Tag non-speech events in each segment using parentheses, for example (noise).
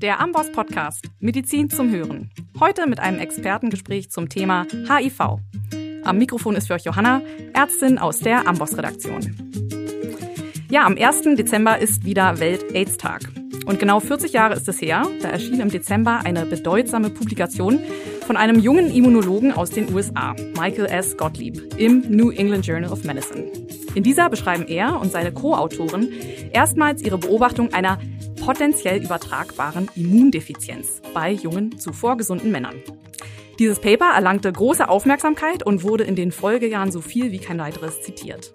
der Amboss Podcast Medizin zum Hören. Heute mit einem Expertengespräch zum Thema HIV. Am Mikrofon ist für euch Johanna, Ärztin aus der Amboss Redaktion. Ja, am 1. Dezember ist wieder Welt-AIDS-Tag. Und genau 40 Jahre ist es her, da erschien im Dezember eine bedeutsame Publikation von einem jungen Immunologen aus den USA, Michael S. Gottlieb, im New England Journal of Medicine. In dieser beschreiben er und seine Co-Autoren erstmals ihre Beobachtung einer potenziell übertragbaren Immundefizienz bei jungen, zuvor gesunden Männern. Dieses Paper erlangte große Aufmerksamkeit und wurde in den Folgejahren so viel wie kein weiteres zitiert.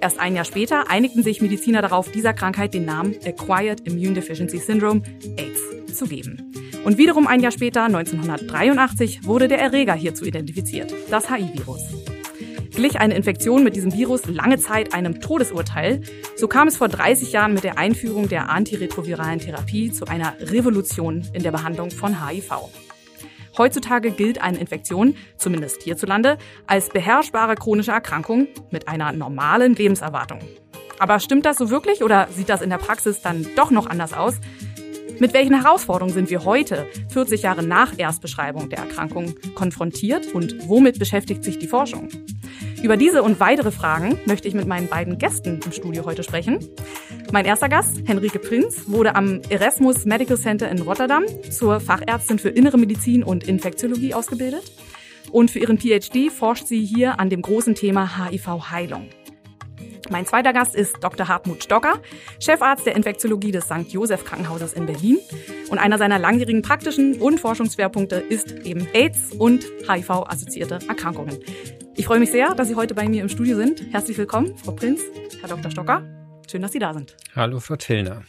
Erst ein Jahr später einigten sich Mediziner darauf, dieser Krankheit den Namen Acquired Immune Deficiency Syndrome, AIDS, zu geben. Und wiederum ein Jahr später, 1983, wurde der Erreger hierzu identifiziert, das HIV-Virus. Glich eine Infektion mit diesem Virus lange Zeit einem Todesurteil, so kam es vor 30 Jahren mit der Einführung der antiretroviralen Therapie zu einer Revolution in der Behandlung von HIV. Heutzutage gilt eine Infektion, zumindest hierzulande, als beherrschbare chronische Erkrankung mit einer normalen Lebenserwartung. Aber stimmt das so wirklich oder sieht das in der Praxis dann doch noch anders aus? Mit welchen Herausforderungen sind wir heute, 40 Jahre nach Erstbeschreibung der Erkrankung, konfrontiert und womit beschäftigt sich die Forschung? Über diese und weitere Fragen möchte ich mit meinen beiden Gästen im Studio heute sprechen. Mein erster Gast, Henrike Prinz, wurde am Erasmus Medical Center in Rotterdam zur Fachärztin für Innere Medizin und Infektiologie ausgebildet. Und für ihren PhD forscht sie hier an dem großen Thema HIV-Heilung. Mein zweiter Gast ist Dr. Hartmut Stocker, Chefarzt der Infektiologie des St. Joseph Krankenhauses in Berlin. Und einer seiner langjährigen praktischen und Forschungsschwerpunkte ist eben AIDS und HIV-assoziierte Erkrankungen. Ich freue mich sehr, dass Sie heute bei mir im Studio sind. Herzlich willkommen, Frau Prinz, Herr Dr. Stocker. Schön, dass Sie da sind. Hallo, Frau Tillner.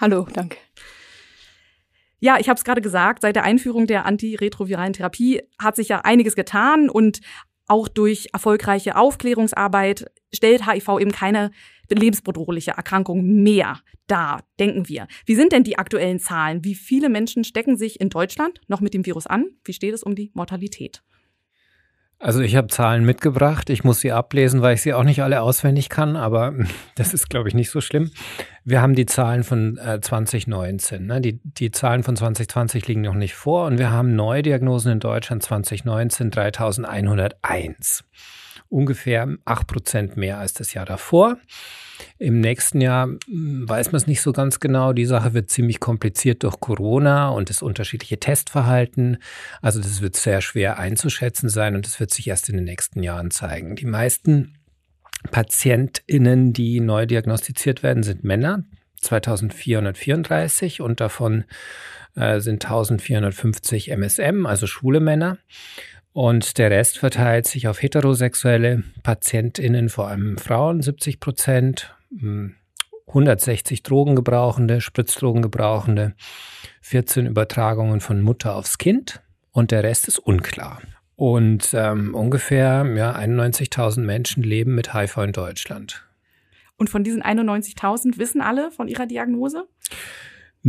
Hallo, danke. Ja, ich habe es gerade gesagt, seit der Einführung der antiretroviralen Therapie hat sich ja einiges getan und auch durch erfolgreiche Aufklärungsarbeit stellt HIV eben keine lebensbedrohliche Erkrankung mehr dar, denken wir. Wie sind denn die aktuellen Zahlen? Wie viele Menschen stecken sich in Deutschland noch mit dem Virus an? Wie steht es um die Mortalität? Also ich habe Zahlen mitgebracht. Ich muss sie ablesen, weil ich sie auch nicht alle auswendig kann, aber (laughs) das ist, glaube ich, nicht so schlimm. Wir haben die Zahlen von äh, 2019. Ne? Die, die Zahlen von 2020 liegen noch nicht vor und wir haben Neudiagnosen in Deutschland 2019 3101 ungefähr acht Prozent mehr als das Jahr davor. Im nächsten Jahr hm, weiß man es nicht so ganz genau. Die Sache wird ziemlich kompliziert durch Corona und das unterschiedliche Testverhalten. Also das wird sehr schwer einzuschätzen sein und das wird sich erst in den nächsten Jahren zeigen. Die meisten PatientInnen, die neu diagnostiziert werden, sind Männer, 2434 und davon äh, sind 1450 MSM, also schwule Männer. Und der Rest verteilt sich auf heterosexuelle PatientInnen, vor allem Frauen, 70 Prozent, 160 hm, Drogengebrauchende, Spritzdrogengebrauchende, 14 Übertragungen von Mutter aufs Kind und der Rest ist unklar. Und ähm, ungefähr ja, 91.000 Menschen leben mit HIV in Deutschland. Und von diesen 91.000 wissen alle von ihrer Diagnose?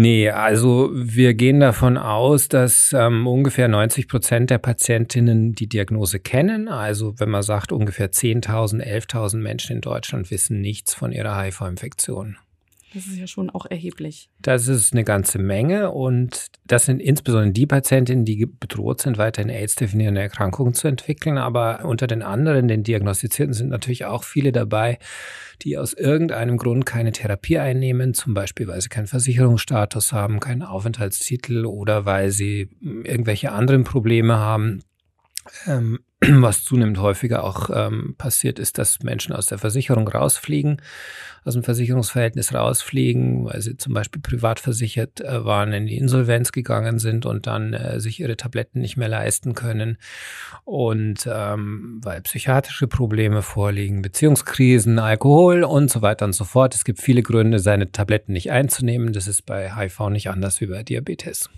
Nee, also wir gehen davon aus, dass ähm, ungefähr 90 Prozent der Patientinnen die Diagnose kennen. Also wenn man sagt, ungefähr 10.000, 11.000 Menschen in Deutschland wissen nichts von ihrer HIV-Infektion. Das ist ja schon auch erheblich. Das ist eine ganze Menge und das sind insbesondere die Patientinnen, die bedroht sind, weiterhin AIDS-definierende Erkrankungen zu entwickeln. Aber unter den anderen, den Diagnostizierten, sind natürlich auch viele dabei, die aus irgendeinem Grund keine Therapie einnehmen, zum Beispiel weil sie keinen Versicherungsstatus haben, keinen Aufenthaltstitel oder weil sie irgendwelche anderen Probleme haben. Ähm, (clears throat) was zunehmend häufiger auch ähm, passiert, ist, dass Menschen aus der Versicherung rausfliegen, aus dem Versicherungsverhältnis rausfliegen, weil sie zum Beispiel privat versichert äh, waren, in die Insolvenz gegangen sind und dann äh, sich ihre Tabletten nicht mehr leisten können und ähm, weil psychiatrische Probleme vorliegen, Beziehungskrisen, Alkohol und so weiter und so fort. Es gibt viele Gründe, seine Tabletten nicht einzunehmen. Das ist bei HIV nicht anders wie bei Diabetes.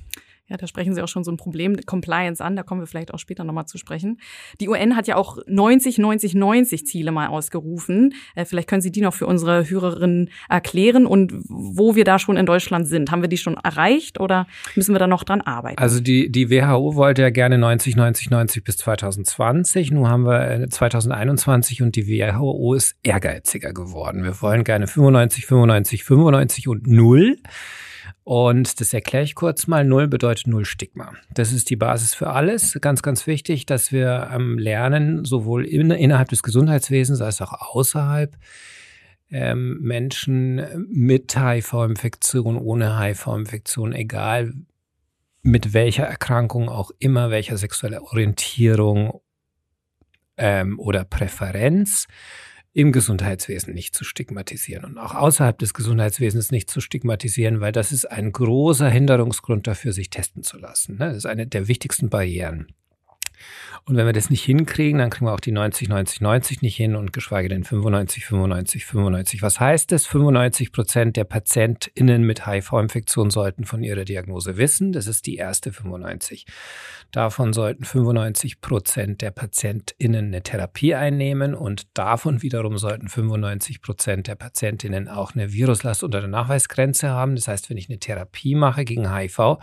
Ja, da sprechen Sie auch schon so ein Problem Compliance an, da kommen wir vielleicht auch später nochmal zu sprechen. Die UN hat ja auch 90, 90, 90 Ziele mal ausgerufen. Äh, vielleicht können Sie die noch für unsere Hörerinnen erklären und wo wir da schon in Deutschland sind. Haben wir die schon erreicht oder müssen wir da noch dran arbeiten? Also die, die WHO wollte ja gerne 90, 90, 90 bis 2020. Nun haben wir 2021 äh, und die WHO ist ehrgeiziger geworden. Wir wollen gerne 95, 95, 95 und null. Und das erkläre ich kurz mal. Null bedeutet Null Stigma. Das ist die Basis für alles. Ganz, ganz wichtig, dass wir ähm, lernen, sowohl in, innerhalb des Gesundheitswesens als auch außerhalb, ähm, Menschen mit HIV-Infektion, ohne HIV-Infektion, egal mit welcher Erkrankung auch immer, welcher sexuelle Orientierung ähm, oder Präferenz, im Gesundheitswesen nicht zu stigmatisieren und auch außerhalb des Gesundheitswesens nicht zu stigmatisieren, weil das ist ein großer Hinderungsgrund dafür, sich testen zu lassen. Ne? Das ist eine der wichtigsten Barrieren. Und wenn wir das nicht hinkriegen, dann kriegen wir auch die 90, 90, 90 nicht hin und geschweige denn 95, 95, 95. Was heißt das? 95 Prozent der PatientInnen mit HIV-Infektion sollten von ihrer Diagnose wissen. Das ist die erste 95. Davon sollten 95 Prozent der PatientInnen eine Therapie einnehmen und davon wiederum sollten 95 Prozent der PatientInnen auch eine Viruslast unter der Nachweisgrenze haben. Das heißt, wenn ich eine Therapie mache gegen HIV,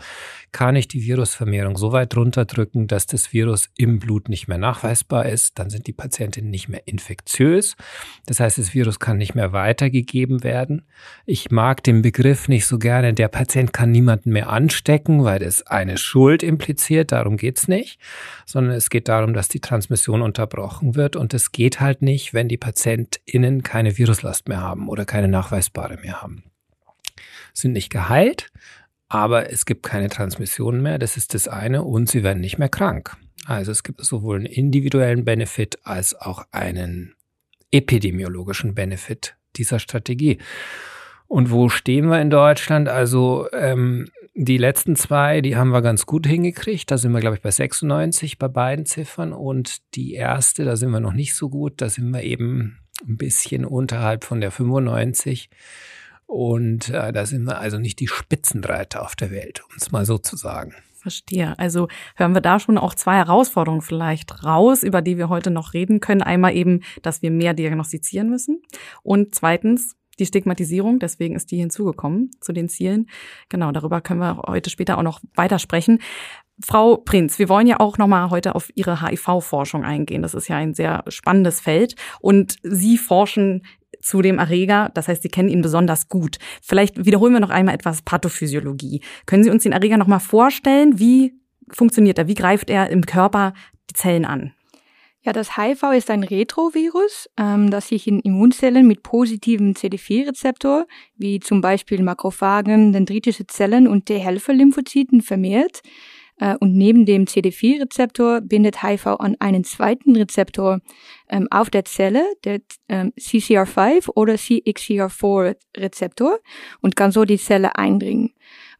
kann ich die Virusvermehrung so weit runterdrücken, dass das Virus im Blut nicht mehr nachweisbar ist. Dann sind die Patientinnen nicht mehr infektiös. Das heißt, das Virus kann nicht mehr weitergegeben werden. Ich mag den Begriff nicht so gerne. Der Patient kann niemanden mehr anstecken, weil das eine Schuld impliziert. Darum geht's nicht, sondern es geht darum, dass die Transmission unterbrochen wird und es geht halt nicht, wenn die PatientInnen keine Viruslast mehr haben oder keine nachweisbare mehr haben. Sind nicht geheilt, aber es gibt keine Transmission mehr, das ist das eine, und sie werden nicht mehr krank. Also es gibt sowohl einen individuellen Benefit als auch einen epidemiologischen Benefit dieser Strategie. Und wo stehen wir in Deutschland? Also ähm, die letzten zwei, die haben wir ganz gut hingekriegt. Da sind wir, glaube ich, bei 96 bei beiden Ziffern. Und die erste, da sind wir noch nicht so gut. Da sind wir eben ein bisschen unterhalb von der 95. Und äh, da sind wir also nicht die Spitzenreiter auf der Welt, um es mal so zu sagen. Verstehe. Also hören wir da schon auch zwei Herausforderungen vielleicht raus, über die wir heute noch reden können. Einmal eben, dass wir mehr diagnostizieren müssen. Und zweitens, die Stigmatisierung, deswegen ist die hinzugekommen zu den Zielen. Genau, darüber können wir heute später auch noch weitersprechen. Frau Prinz, wir wollen ja auch nochmal heute auf Ihre HIV-Forschung eingehen. Das ist ja ein sehr spannendes Feld. Und Sie forschen zu dem Erreger, das heißt, Sie kennen ihn besonders gut. Vielleicht wiederholen wir noch einmal etwas Pathophysiologie. Können Sie uns den Erreger nochmal vorstellen? Wie funktioniert er? Wie greift er im Körper die Zellen an? Ja, das HIV ist ein Retrovirus, ähm, das sich in Immunzellen mit positivem CD4-Rezeptor, wie zum Beispiel Makrophagen, dendritische Zellen und T-Helfer-Lymphozyten vermehrt. Äh, und neben dem CD4-Rezeptor bindet HIV an einen zweiten Rezeptor ähm, auf der Zelle, der ähm, CCR5 oder CXCR4-Rezeptor, und kann so die Zelle eindringen.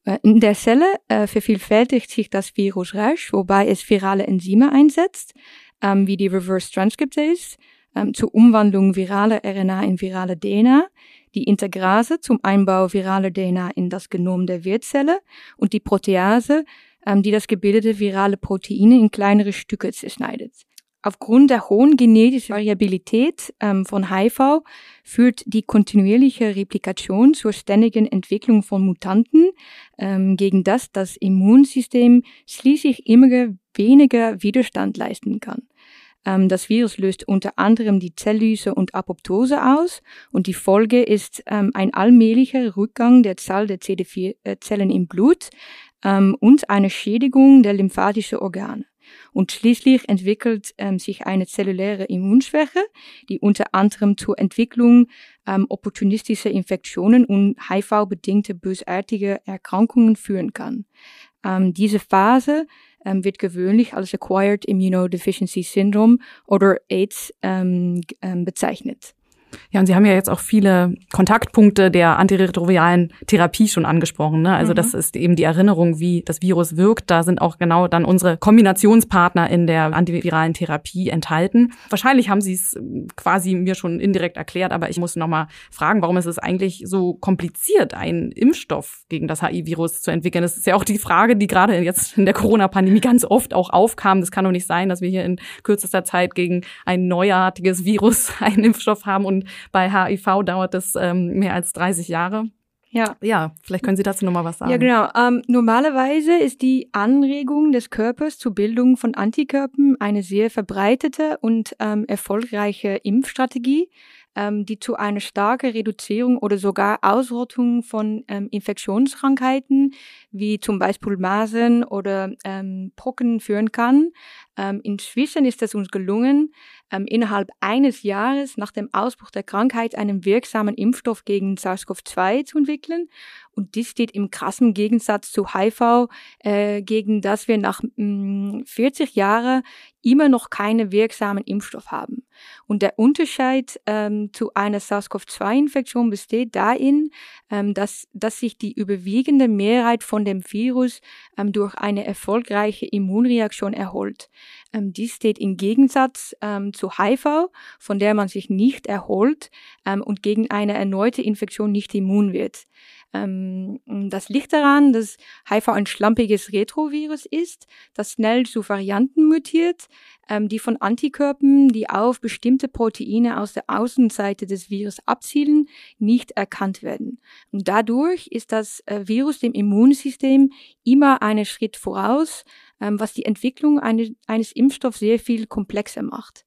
Äh, in der Zelle äh, vervielfältigt sich das Virus rasch, wobei es virale Enzyme einsetzt ähm, wie die Reverse Transcriptase ähm, zur Umwandlung viraler RNA in virale DNA, die Integrase zum Einbau viraler DNA in das Genom der Wirtzelle und die Protease, ähm, die das gebildete virale Proteine in kleinere Stücke zerschneidet. Aufgrund der hohen genetischen Variabilität ähm, von HIV führt die kontinuierliche Replikation zur ständigen Entwicklung von Mutanten, ähm, gegen das das Immunsystem schließlich immer weniger Widerstand leisten kann. Ähm, das Virus löst unter anderem die Zelllyse und Apoptose aus und die Folge ist ähm, ein allmählicher Rückgang der Zahl der CD4-Zellen äh, im Blut ähm, und eine Schädigung der lymphatischen Organe. Und schließlich entwickelt ähm, sich eine zelluläre Immunschwäche, die unter anderem zur Entwicklung ähm, opportunistischer Infektionen und HIV-bedingte bösartige Erkrankungen führen kann. Ähm, diese Phase ähm, wird gewöhnlich als Acquired Immunodeficiency Syndrome oder AIDS ähm, ähm, bezeichnet. Ja, und Sie haben ja jetzt auch viele Kontaktpunkte der antiretroviralen Therapie schon angesprochen. Ne? Also mhm. das ist eben die Erinnerung, wie das Virus wirkt. Da sind auch genau dann unsere Kombinationspartner in der antiviralen Therapie enthalten. Wahrscheinlich haben Sie es quasi mir schon indirekt erklärt, aber ich muss noch mal fragen, warum ist es eigentlich so kompliziert, einen Impfstoff gegen das HIV-Virus zu entwickeln? Das ist ja auch die Frage, die gerade jetzt in der Corona-Pandemie ganz oft auch aufkam. Das kann doch nicht sein, dass wir hier in kürzester Zeit gegen ein neuartiges Virus (laughs) einen Impfstoff haben und bei HIV dauert das ähm, mehr als 30 Jahre. Ja. Ja, vielleicht können Sie dazu nochmal was sagen. Ja, genau. Ähm, normalerweise ist die Anregung des Körpers zur Bildung von Antikörpern eine sehr verbreitete und ähm, erfolgreiche Impfstrategie. ähm, die zu einer starken Reduzierung oder sogar Ausrottung von ähm, Infektionskrankheiten wie zum Beispiel Masern oder ähm, Pocken führen kann. Ähm, inzwischen ist es uns gelungen, ähm, innerhalb eines Jahres nach dem Ausbruch der Krankheit einen wirksamen Impfstoff gegen SARS-CoV-2 zu entwickeln. Und dies steht im krassen Gegensatz zu HIV, äh, gegen das wir nach mh, mm, 40 Jahren immer noch keine wirksamen Impfstoff haben. Und der Unterschied ähm, zu einer SARS-CoV-2-Infektion besteht darin, ähm, dass, dass sich die überwiegende Mehrheit von dem Virus ähm, durch eine erfolgreiche Immunreaktion erholt. Ähm, dies steht im Gegensatz ähm, zu HIV, von der man sich nicht erholt ähm, und gegen eine erneute Infektion nicht immun wird. Ähm, das liegt daran, dass HIV ein schlampiges Retrovirus ist, das schnell zu Varianten mutiert, ähm, die von Antikörpern, die auf bestimmte Proteine aus der Außenseite des Virus abzielen, nicht erkannt werden. Und dadurch ist das äh, Virus dem Immunsystem immer einen Schritt voraus, ähm, was die Entwicklung eine, eines Impfstoffs sehr viel komplexer macht.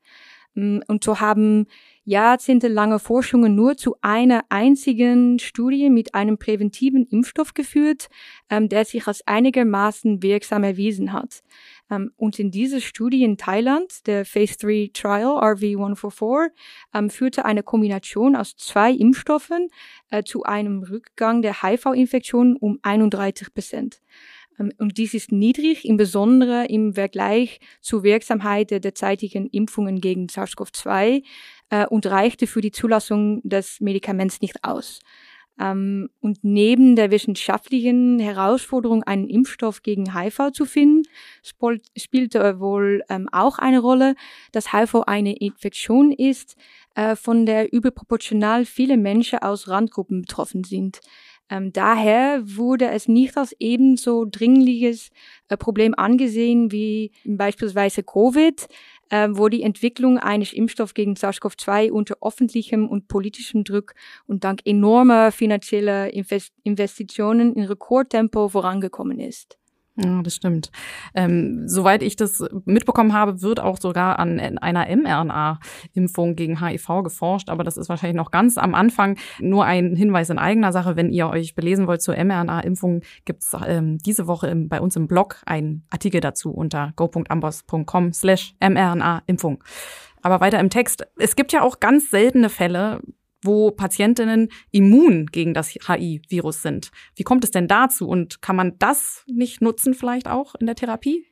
Mm, und so haben jahrzehntelange Forschungen nur zu einer einzigen Studie mit einem präventiven Impfstoff geführt, ähm, der sich als einigermaßen wirksam erwiesen hat. Ähm, und in dieser Studie in Thailand, der Phase 3 Trial RV144, ähm, führte eine Kombination aus zwei Impfstoffen äh, zu einem Rückgang der HIV-Infektion um 31 Prozent. Ähm, und dies ist niedrig, im Besonderen im Vergleich zur Wirksamkeit der derzeitigen Impfungen gegen SARS-CoV-2 äh, und reichte für die Zulassung des Medikaments nicht aus. Ähm, und neben der wissenschaftlichen Herausforderung, einen Impfstoff gegen HIV zu finden, spielte wohl ähm, auch eine Rolle, dass HIV eine Infektion ist, äh, von der überproportional viele Menschen aus Randgruppen betroffen sind. Ähm, daher wurde es nicht als ebenso dringliches äh, Problem angesehen wie beispielsweise Covid, äh, wo die Entwicklung eines Impfstoffs gegen SARS-CoV-2 unter öffentlichem und politischem Druck und dank enormer finanzieller Invest Investitionen in Rekordtempo vorangekommen ist. Ja, das stimmt. Ähm, soweit ich das mitbekommen habe, wird auch sogar an einer mRNA-Impfung gegen HIV geforscht, aber das ist wahrscheinlich noch ganz am Anfang. Nur ein Hinweis in eigener Sache, wenn ihr euch belesen wollt zur mRNA-Impfung, gibt es ähm, diese Woche im, bei uns im Blog einen Artikel dazu unter go.ambos.com slash mRNA-Impfung. Aber weiter im Text. Es gibt ja auch ganz seltene Fälle, wo Patientinnen immun gegen das HI-Virus sind. Wie kommt es denn dazu und kann man das nicht nutzen vielleicht auch in der Therapie?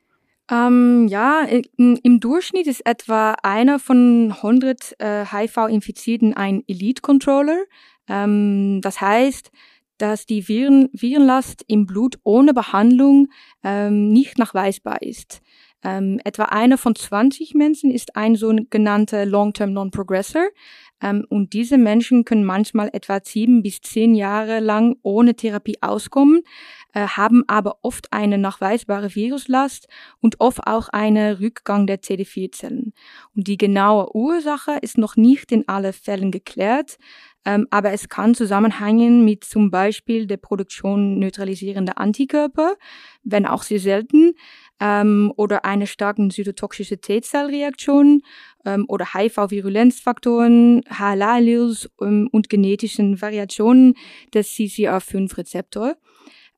Ähm, ja, im Durchschnitt ist etwa einer von 100 äh, HIV-Infizierten ein Elite-Controller. Ähm, das heißt, dass die Viren, Virenlast im Blut ohne Behandlung ähm, nicht nachweisbar ist. Ähm, etwa einer von 20 Menschen ist ein sogenannter Long-Term Non-Progressor. Ähm, und diese Menschen können manchmal etwa sieben bis zehn Jahre lang ohne Therapie auskommen, äh, haben aber oft eine nachweisbare Viruslast und oft auch einen Rückgang der CD4-Zellen. Und die genaue Ursache ist noch nicht in allen Fällen geklärt, ähm, aber es kann zusammenhängen mit zum Beispiel der Produktion neutralisierender Antikörper, wenn auch sehr selten, ähm, oder einer starken zytotoxische T-Zellreaktion ähm, oder HIV-Virulenzfaktoren, HLA-Alleles ähm, und genetischen Variationen des CCR5-Rezeptor.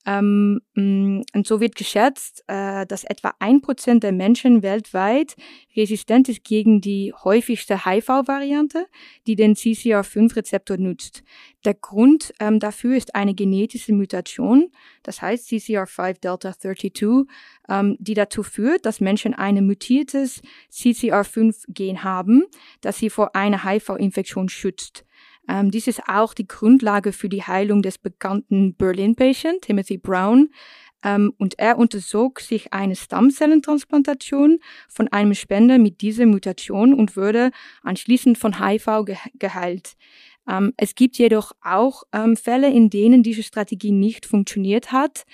Ähm, mm, und so wird geschätzt, äh, dass etwa ein Prozent der Menschen weltweit resistent ist gegen die häufigste HIV-Variante, die den CCR5-Rezeptor nutzt. Der Grund ähm, dafür ist eine genetische Mutation, das heißt CCR5 Delta 32, ähm, die dazu führt, dass Menschen ein mutiertes CCR5-Gen haben, das sie vor einer HIV-Infektion schützt. Ähm, dies ist auch die Grundlage für die Heilung des bekannten Berlin-Patient, Timothy Brown. Ähm, und er unterzog sich eine Stammzellentransplantation von einem Spender mit dieser Mutation und wurde anschließend von HIV ge geheilt. Ähm, es gibt jedoch auch ähm, Fälle, in denen diese Strategie nicht funktioniert hat.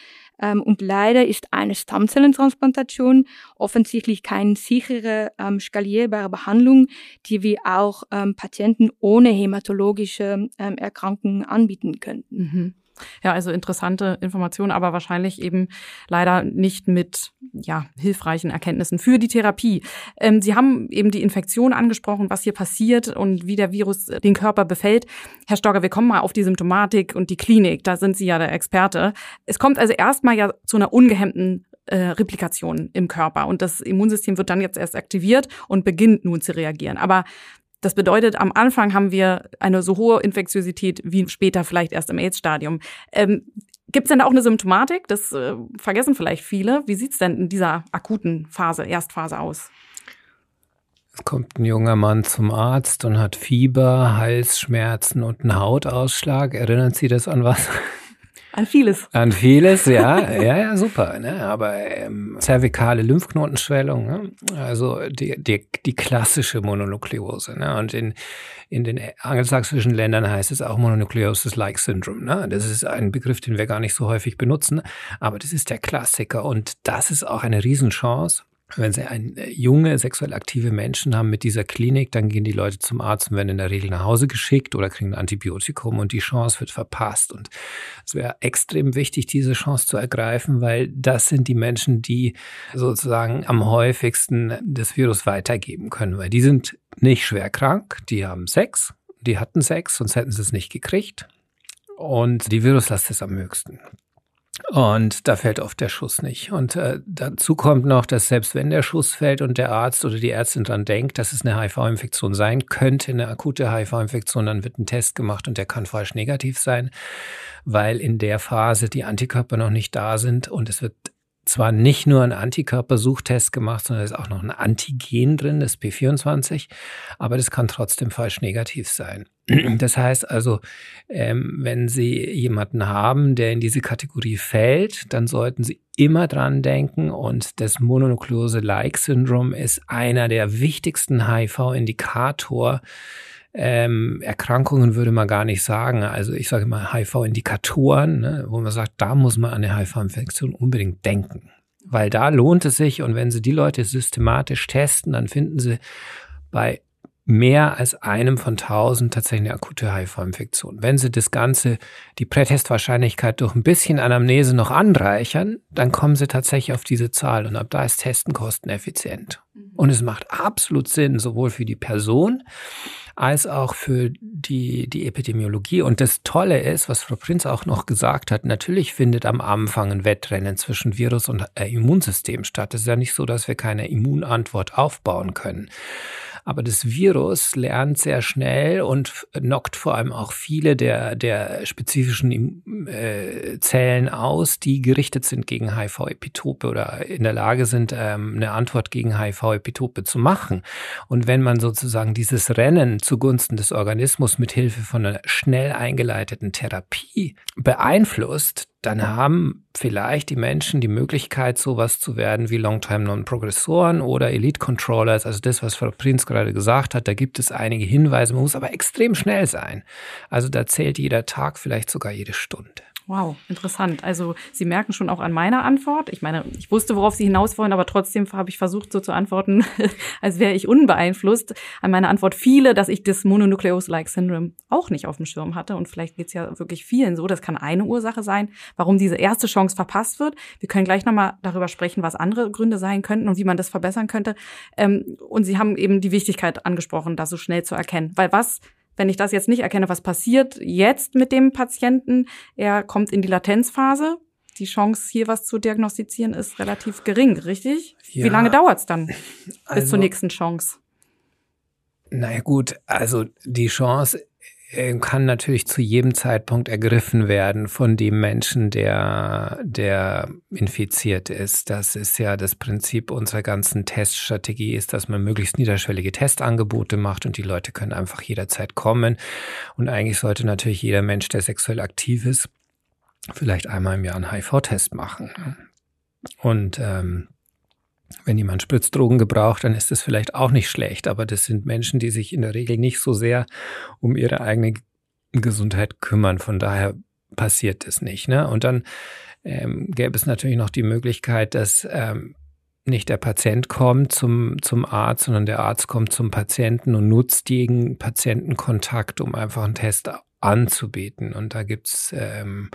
Ähm, und leider ist eine Stammzellentransplantation offensichtlich keine sichere, ähm, skalierbare Behandlung, die wir auch ähm, Patienten ohne hämatologische ähm, Erkrankungen anbieten könnten. Mhm. Ja, also interessante Informationen, aber wahrscheinlich eben leider nicht mit ja, hilfreichen Erkenntnissen für die Therapie. Ähm, Sie haben eben die Infektion angesprochen, was hier passiert und wie der Virus den Körper befällt. Herr Stogger, wir kommen mal auf die Symptomatik und die Klinik. Da sind Sie ja der Experte. Es kommt also erstmal ja zu einer ungehemmten äh, Replikation im Körper und das Immunsystem wird dann jetzt erst aktiviert und beginnt nun zu reagieren. Aber das bedeutet, am Anfang haben wir eine so hohe Infektiosität wie später vielleicht erst im AIDS-Stadium. Ähm, Gibt es denn da auch eine Symptomatik? Das äh, vergessen vielleicht viele. Wie sieht es denn in dieser akuten Phase, Erstphase aus? Es kommt ein junger Mann zum Arzt und hat Fieber, Halsschmerzen und einen Hautausschlag. Erinnern Sie das an was? An vieles. An vieles, ja, ja, ja, super. Ne? Aber ähm, zervikale Lymphknotenschwellung, ne? also die, die, die klassische Mononukleose. Ne? Und in, in den angelsächsischen Ländern heißt es auch Mononucleosis-like Syndrome. Ne? Das ist ein Begriff, den wir gar nicht so häufig benutzen, aber das ist der Klassiker. Und das ist auch eine Riesenchance wenn Sie ein, äh, junge, sexuell aktive Menschen haben mit dieser Klinik, dann gehen die Leute zum Arzt und werden in der Regel nach Hause geschickt oder kriegen ein Antibiotikum und die Chance wird verpasst. Und es wäre extrem wichtig, diese Chance zu ergreifen, weil das sind die Menschen, die sozusagen am häufigsten das Virus weitergeben können, weil die sind nicht schwer krank, die haben Sex, die hatten Sex, sonst hätten sie es nicht gekriegt. Und die Viruslast ist am höchsten. Und da fällt oft der Schuss nicht. Und äh, dazu kommt noch, dass selbst wenn der Schuss fällt und der Arzt oder die Ärztin dran denkt, dass es eine HIV-Infektion sein könnte, eine akute HIV-Infektion, dann wird ein Test gemacht und der kann falsch negativ sein, weil in der Phase die Antikörper noch nicht da sind und es wird zwar nicht nur ein Antikörpersuchtest gemacht, sondern es ist auch noch ein Antigen drin, das P24, aber das kann trotzdem falsch negativ sein. (clears throat) Das heißt also, ähm, wenn Sie jemanden haben, der in diese Kategorie fällt, dann sollten Sie immer dran denken und das Mononukleose-like-Syndrom ist einer der wichtigsten HIV-Indikator ähm, Erkrankungen würde man gar nicht sagen. Also ich sage mal HIV-Indikatoren, ne, wo man sagt, da muss man an eine HIV-Infektion unbedingt denken. Weil da lohnt es sich und wenn Sie die Leute systematisch testen, dann finden Sie bei mehr als einem von tausend tatsächlich eine akute HIV-Infektion. Wenn Sie das Ganze, die Prätestwahrscheinlichkeit durch ein bisschen Anamnese noch anreichern, dann kommen Sie tatsächlich auf diese Zahl und ab da ist Testen kosteneffizient. Mhm. Und es macht absolut Sinn, sowohl für die Person als auch für die, die Epidemiologie. Und das Tolle ist, was Frau Prinz auch noch gesagt hat, natürlich findet am Anfang ein Wettrennen zwischen Virus und Immunsystem statt. Es ist ja nicht so, dass wir keine Immunantwort aufbauen können. Aber das Virus lernt sehr schnell und knockt vor allem auch viele der, der spezifischen äh, Zellen aus, die gerichtet sind gegen HIV-Epitope oder in der Lage sind, ähm, eine Antwort gegen HIV-Epitope zu machen. Und wenn man sozusagen dieses Rennen zugunsten des Organismus mit Hilfe von einer schnell eingeleiteten Therapie beeinflusst, dann haben vielleicht die Menschen die Möglichkeit, sowas zu werden wie Longtime Non-Progressoren oder Elite Controllers, also das, was Frau Prinz gerade gesagt hat. Da gibt es einige Hinweise, man muss aber extrem schnell sein. Also da zählt jeder Tag, vielleicht sogar jede Stunde. Wow, interessant. Also Sie merken schon auch an meiner Antwort. Ich meine, ich wusste, worauf Sie hinaus wollen, aber trotzdem habe ich versucht, so zu antworten, (laughs) als wäre ich unbeeinflusst. An meiner Antwort viele, dass ich das Mononucleose-like Syndrome auch nicht auf dem Schirm hatte. Und vielleicht geht es ja wirklich vielen so. Das kann eine Ursache sein, warum diese erste Chance verpasst wird. Wir können gleich nochmal darüber sprechen, was andere Gründe sein könnten und wie man das verbessern könnte. Ähm, und Sie haben eben die Wichtigkeit angesprochen, das so schnell zu erkennen. Weil was wenn ich das jetzt nicht erkenne, was passiert jetzt mit dem Patienten? Er kommt in die Latenzphase. Die Chance, hier was zu diagnostizieren, ist relativ gering, richtig? Ja, Wie lange dauert es dann bis also, zur nächsten Chance? Naja gut, also die Chance kann natürlich zu jedem Zeitpunkt ergriffen werden von dem Menschen, der, der infiziert ist. Das ist ja das Prinzip unserer ganzen Teststrategie, ist, dass man möglichst niederschwellige Testangebote macht und die Leute können einfach jederzeit kommen. Und eigentlich sollte natürlich jeder Mensch, der sexuell aktiv ist, vielleicht einmal im Jahr einen HIV-Test machen. Und ähm, wenn jemand Spritzdrogen gebraucht, dann ist das vielleicht auch nicht schlecht, aber das sind Menschen, die sich in der Regel nicht so sehr um ihre eigene Gesundheit kümmern. Von daher passiert es nicht. Ne? Und dann ähm, gäbe es natürlich noch die Möglichkeit, dass ähm, nicht der Patient kommt zum, zum Arzt, sondern der Arzt kommt zum Patienten und nutzt jeden Patientenkontakt, um einfach einen Test anzubieten. Und da gibt's ähm,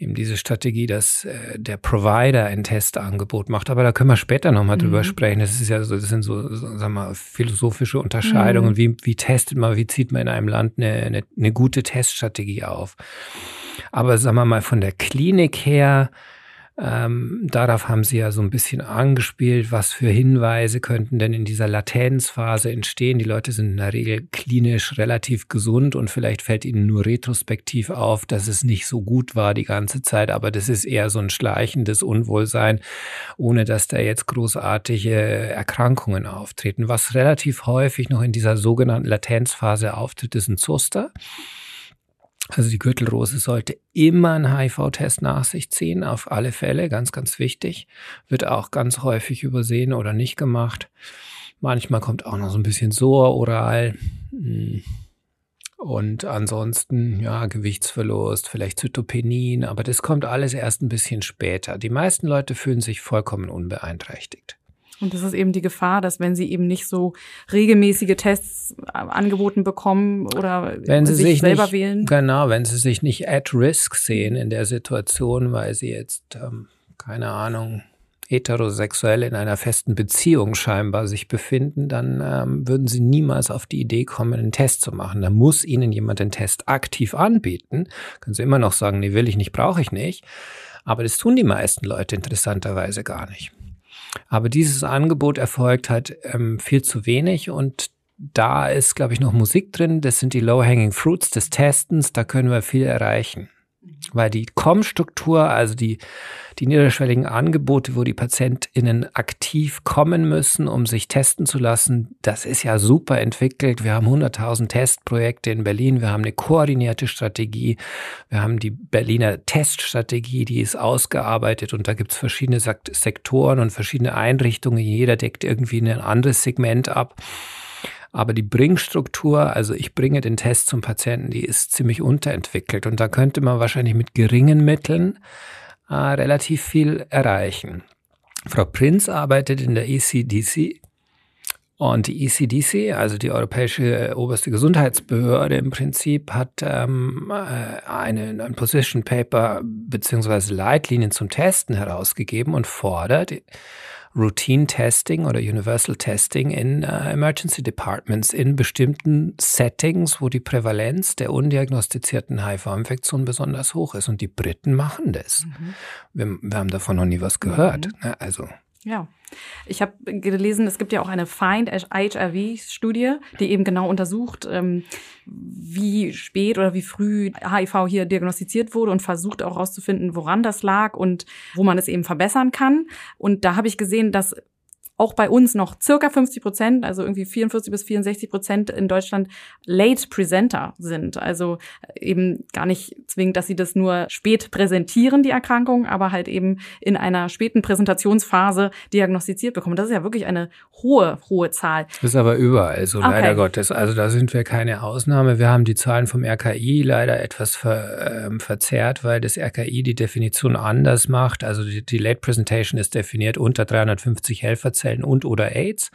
eben diese Strategie, dass äh, der Provider ein Testangebot macht. Aber da können wir später nochmal mhm. drüber sprechen. Das ist ja so, das sind so, so sagen wir, philosophische Unterscheidungen. Mhm. Wie, wie testet man, wie zieht man in einem Land eine, eine, eine gute Teststrategie auf? Aber sagen wir mal von der Klinik her, ähm, darauf haben Sie ja so ein bisschen angespielt, was für Hinweise könnten denn in dieser Latenzphase entstehen. Die Leute sind in der Regel klinisch relativ gesund und vielleicht fällt ihnen nur retrospektiv auf, dass es nicht so gut war die ganze Zeit, aber das ist eher so ein schleichendes Unwohlsein, ohne dass da jetzt großartige Erkrankungen auftreten. Was relativ häufig noch in dieser sogenannten Latenzphase auftritt, ist ein Zoster. Also die Gürtelrose sollte immer einen HIV-Test nach sich ziehen, auf alle Fälle, ganz, ganz wichtig. Wird auch ganz häufig übersehen oder nicht gemacht. Manchmal kommt auch noch so ein bisschen Sohr oral. Hm. Und ansonsten, ja, Gewichtsverlust, vielleicht Zytopenin, aber das kommt alles erst ein bisschen später. Die meisten Leute fühlen sich vollkommen unbeeinträchtigt. Und das ist eben die Gefahr, dass wenn sie eben nicht so regelmäßige Tests äh, angeboten bekommen oder wenn sie sich, sich selber nicht, wählen. Genau, wenn sie sich nicht at risk sehen in der Situation, weil sie jetzt, ähm, keine Ahnung, heterosexuell in einer festen Beziehung scheinbar sich befinden, dann ähm, würden sie niemals auf die Idee kommen, einen Test zu machen. Da muss ihnen jemand den Test aktiv anbieten. Können sie immer noch sagen, nee, will ich nicht, brauche ich nicht. Aber das tun die meisten Leute interessanterweise gar nicht. Aber dieses Angebot erfolgt halt ähm, viel zu wenig und da ist, glaube ich, noch Musik drin. Das sind die Low-Hanging Fruits des Testens. Da können wir viel erreichen. Weil die COM-Struktur, also die, die niederschwelligen Angebote, wo die PatientInnen aktiv kommen müssen, um sich testen zu lassen, das ist ja super entwickelt. Wir haben 100.000 Testprojekte in Berlin. Wir haben eine koordinierte Strategie. Wir haben die Berliner Teststrategie, die ist ausgearbeitet und da gibt es verschiedene Sektoren und verschiedene Einrichtungen. Jeder deckt irgendwie ein anderes Segment ab. Aber die Bringstruktur, also ich bringe den Test zum Patienten, die ist ziemlich unterentwickelt. Und da könnte man wahrscheinlich mit geringen Mitteln äh, relativ viel erreichen. Frau Prinz arbeitet in der ECDC. Und die ECDC, also die Europäische Oberste Gesundheitsbehörde im Prinzip, hat ähm, äh, eine, ein Position Paper beziehungsweise Leitlinien zum Testen herausgegeben und fordert Routine Testing oder Universal Testing in uh, Emergency Departments in bestimmten Settings, wo die Prävalenz der undiagnostizierten HIV-Infektion besonders hoch ist. Und die Briten machen das. Mhm. Wir, wir, haben davon noch nie was gehört. Mhm. Ne? Also ja. Ich habe gelesen, es gibt ja auch eine Find HIV-Studie, die eben genau untersucht, ähm, wie spät oder wie früh HIV hier diagnostiziert wurde und versucht auch herauszufinden, woran das lag und wo man es eben verbessern kann. Und da habe ich gesehen, dass auch bei uns noch circa 50 Prozent, also irgendwie 44 bis 64 Prozent in Deutschland Late Presenter sind. Also eben gar nicht zwingend, dass sie das nur spät präsentieren, die Erkrankung, aber halt eben in einer späten Präsentationsphase diagnostiziert bekommen. Das ist ja wirklich eine hohe, hohe Zahl. Das ist aber überall so, okay. leider Gottes. Also da sind wir keine Ausnahme. Wir haben die Zahlen vom RKI leider etwas ver, äh, verzerrt, weil das RKI die Definition anders macht. Also die, die Late Presentation ist definiert unter 350 Helferzellen Helferzellen und oder AIDS.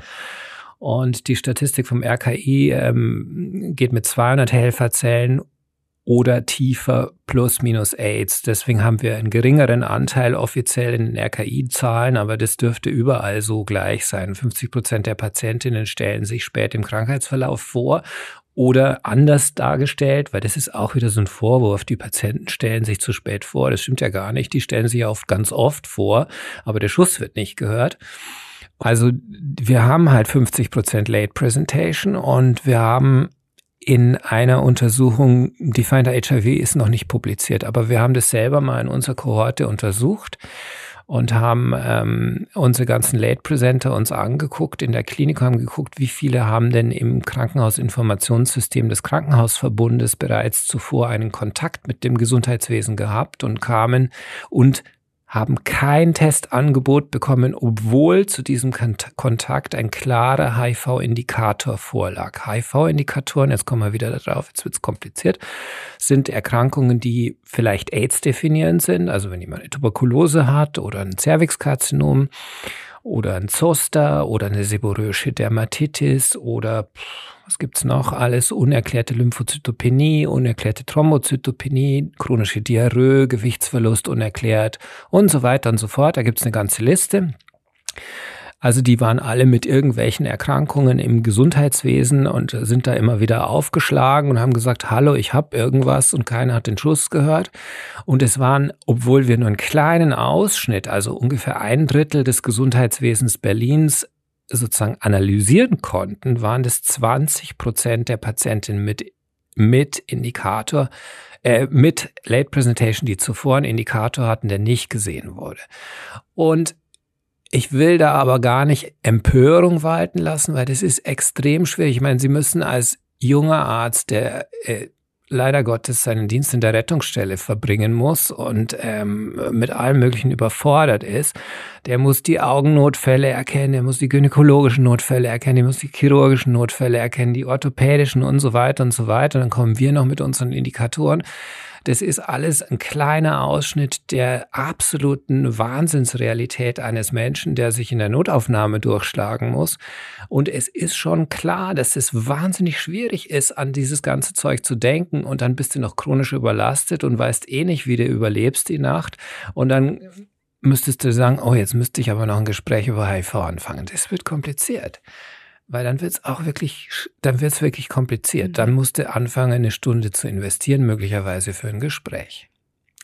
Und die Statistik vom RKI ähm, geht mit 200 Helferzellen oder tiefer plus minus AIDS. Deswegen haben wir einen geringeren Anteil offiziell in den RKI-Zahlen, aber das dürfte überall so gleich sein. 50 Prozent der Patientinnen stellen sich spät im Krankheitsverlauf vor oder anders dargestellt, weil das ist auch wieder so ein Vorwurf. Die Patienten stellen sich zu spät vor. Das stimmt ja gar nicht. Die stellen sich oft ganz oft vor, aber der Schuss wird nicht gehört. Also wir haben halt 50 Prozent Late Presentation und wir haben in einer Untersuchung, die Finder HIV ist noch nicht publiziert, aber wir haben das selber mal in unserer Kohorte untersucht und haben ähm, unsere ganzen Late Presenter uns angeguckt, in der Klinik haben geguckt, wie viele haben denn im Krankenhausinformationssystem des Krankenhausverbundes bereits zuvor einen Kontakt mit dem Gesundheitswesen gehabt und kamen und haben kein Testangebot bekommen, obwohl zu diesem Kontakt ein klarer HIV-Indikator vorlag. HIV-Indikatoren, jetzt kommen wir wieder darauf, jetzt wird es kompliziert, sind Erkrankungen, die vielleicht AIDS definierend sind, also wenn jemand eine Tuberkulose hat oder ein Cervixkarzinom oder ein Zoster oder eine seborrhoische Dermatitis oder was gibt's noch alles? Unerklärte Lymphozytopenie, unerklärte Thrombozytopenie, chronische Diarrhoe, Gewichtsverlust unerklärt und so weiter und so fort. Da gibt's eine ganze Liste. Also die waren alle mit irgendwelchen Erkrankungen im Gesundheitswesen und sind da immer wieder aufgeschlagen und haben gesagt, hallo, ich habe irgendwas und keiner hat den Schuss gehört. Und es waren, obwohl wir nur einen kleinen Ausschnitt, also ungefähr ein Drittel des Gesundheitswesens Berlins sozusagen analysieren konnten, waren das 20 Prozent der Patientinnen mit, mit Indikator, äh, mit Late Presentation, die zuvor einen Indikator hatten, der nicht gesehen wurde. Und ich will da aber gar nicht Empörung walten lassen, weil das ist extrem schwierig. Ich meine, Sie müssen als junger Arzt, der äh, leider Gottes seinen Dienst in der Rettungsstelle verbringen muss und ähm, mit allem Möglichen überfordert ist, der muss die Augennotfälle erkennen, der muss die gynäkologischen Notfälle erkennen, der muss die chirurgischen Notfälle erkennen, die orthopädischen und so weiter und so weiter. Dann kommen wir noch mit unseren Indikatoren. Das ist alles ein kleiner Ausschnitt der absoluten Wahnsinnsrealität eines Menschen, der sich in der Notaufnahme durchschlagen muss. Und es ist schon klar, dass es wahnsinnig schwierig ist, an dieses ganze Zeug zu denken. Und dann bist du noch chronisch überlastet und weißt eh nicht, wie du überlebst die Nacht. Und dann müsstest du sagen, oh, jetzt müsste ich aber noch ein Gespräch über HIV anfangen. Das wird kompliziert weil dann wird es auch wirklich, dann wird es wirklich kompliziert. Mhm. Dann musst du anfangen, eine Stunde zu investieren, möglicherweise für ein Gespräch.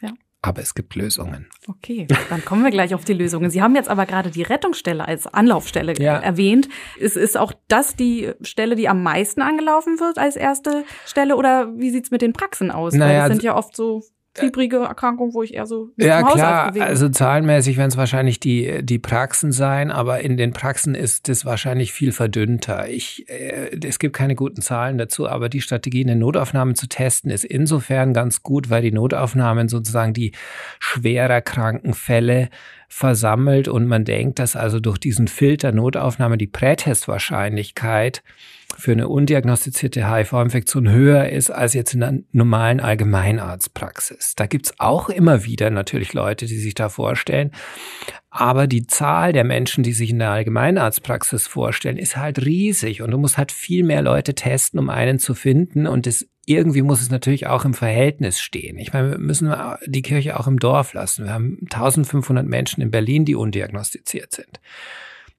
Ja. Aber es gibt Lösungen. Okay, dann kommen wir gleich auf die Lösungen. Sie haben jetzt aber gerade die Rettungsstelle als Anlaufstelle ja. erwähnt. Ist, ist auch das die Stelle, die am meisten angelaufen wird als erste Stelle? Oder wie sieht's mit den Praxen aus? Naja, Weil das sind also ja oft so fiebrige Erkrankung, wo ich eher so ja klar, also zahlenmäßig werden es wahrscheinlich die die Praxen sein, aber in den Praxen ist es wahrscheinlich viel verdünnter. Ich äh, es gibt keine guten Zahlen dazu, aber die Strategie, eine Notaufnahme zu testen, ist insofern ganz gut, weil die Notaufnahmen sozusagen die schwerer kranken Fälle versammelt und man denkt, dass also durch diesen Filter Notaufnahme die Prätestwahrscheinlichkeit für eine undiagnostizierte HIV-Infektion höher ist als jetzt in einer normalen Allgemeinarztpraxis. Da gibt's auch immer wieder natürlich Leute, die sich da vorstellen. Aber die Zahl der Menschen, die sich in der Allgemeinarztpraxis vorstellen, ist halt riesig. Und du musst halt viel mehr Leute testen, um einen zu finden. Und das, irgendwie muss es natürlich auch im Verhältnis stehen. Ich meine, wir müssen die Kirche auch im Dorf lassen. Wir haben 1500 Menschen in Berlin, die undiagnostiziert sind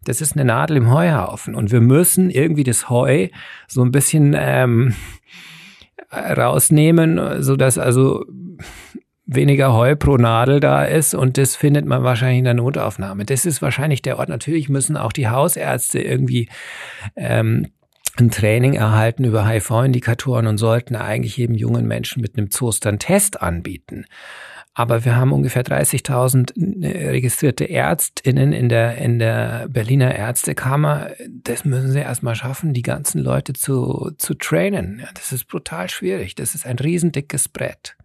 das ist eine Nadel im Heuhaufen und wir müssen irgendwie das Heu so ein bisschen ähm, rausnehmen, so dass also weniger Heu pro Nadel da ist und das findet man wahrscheinlich in der Notaufnahme. Das ist wahrscheinlich der Ort. Natürlich müssen auch die Hausärzte irgendwie ähm, ein Training erhalten über HIV-Indikatoren und sollten eigentlich jedem jungen Menschen mit einem Zoster einen Test anbieten. Aber wir haben ungefähr 30.000 äh, registrierte Ärztinnen in der, in der Berliner Ärztekammer. Das müssen sie erstmal schaffen, die ganzen Leute zu, zu trainen. Ja, das ist brutal schwierig. Das ist ein riesendickes Brett.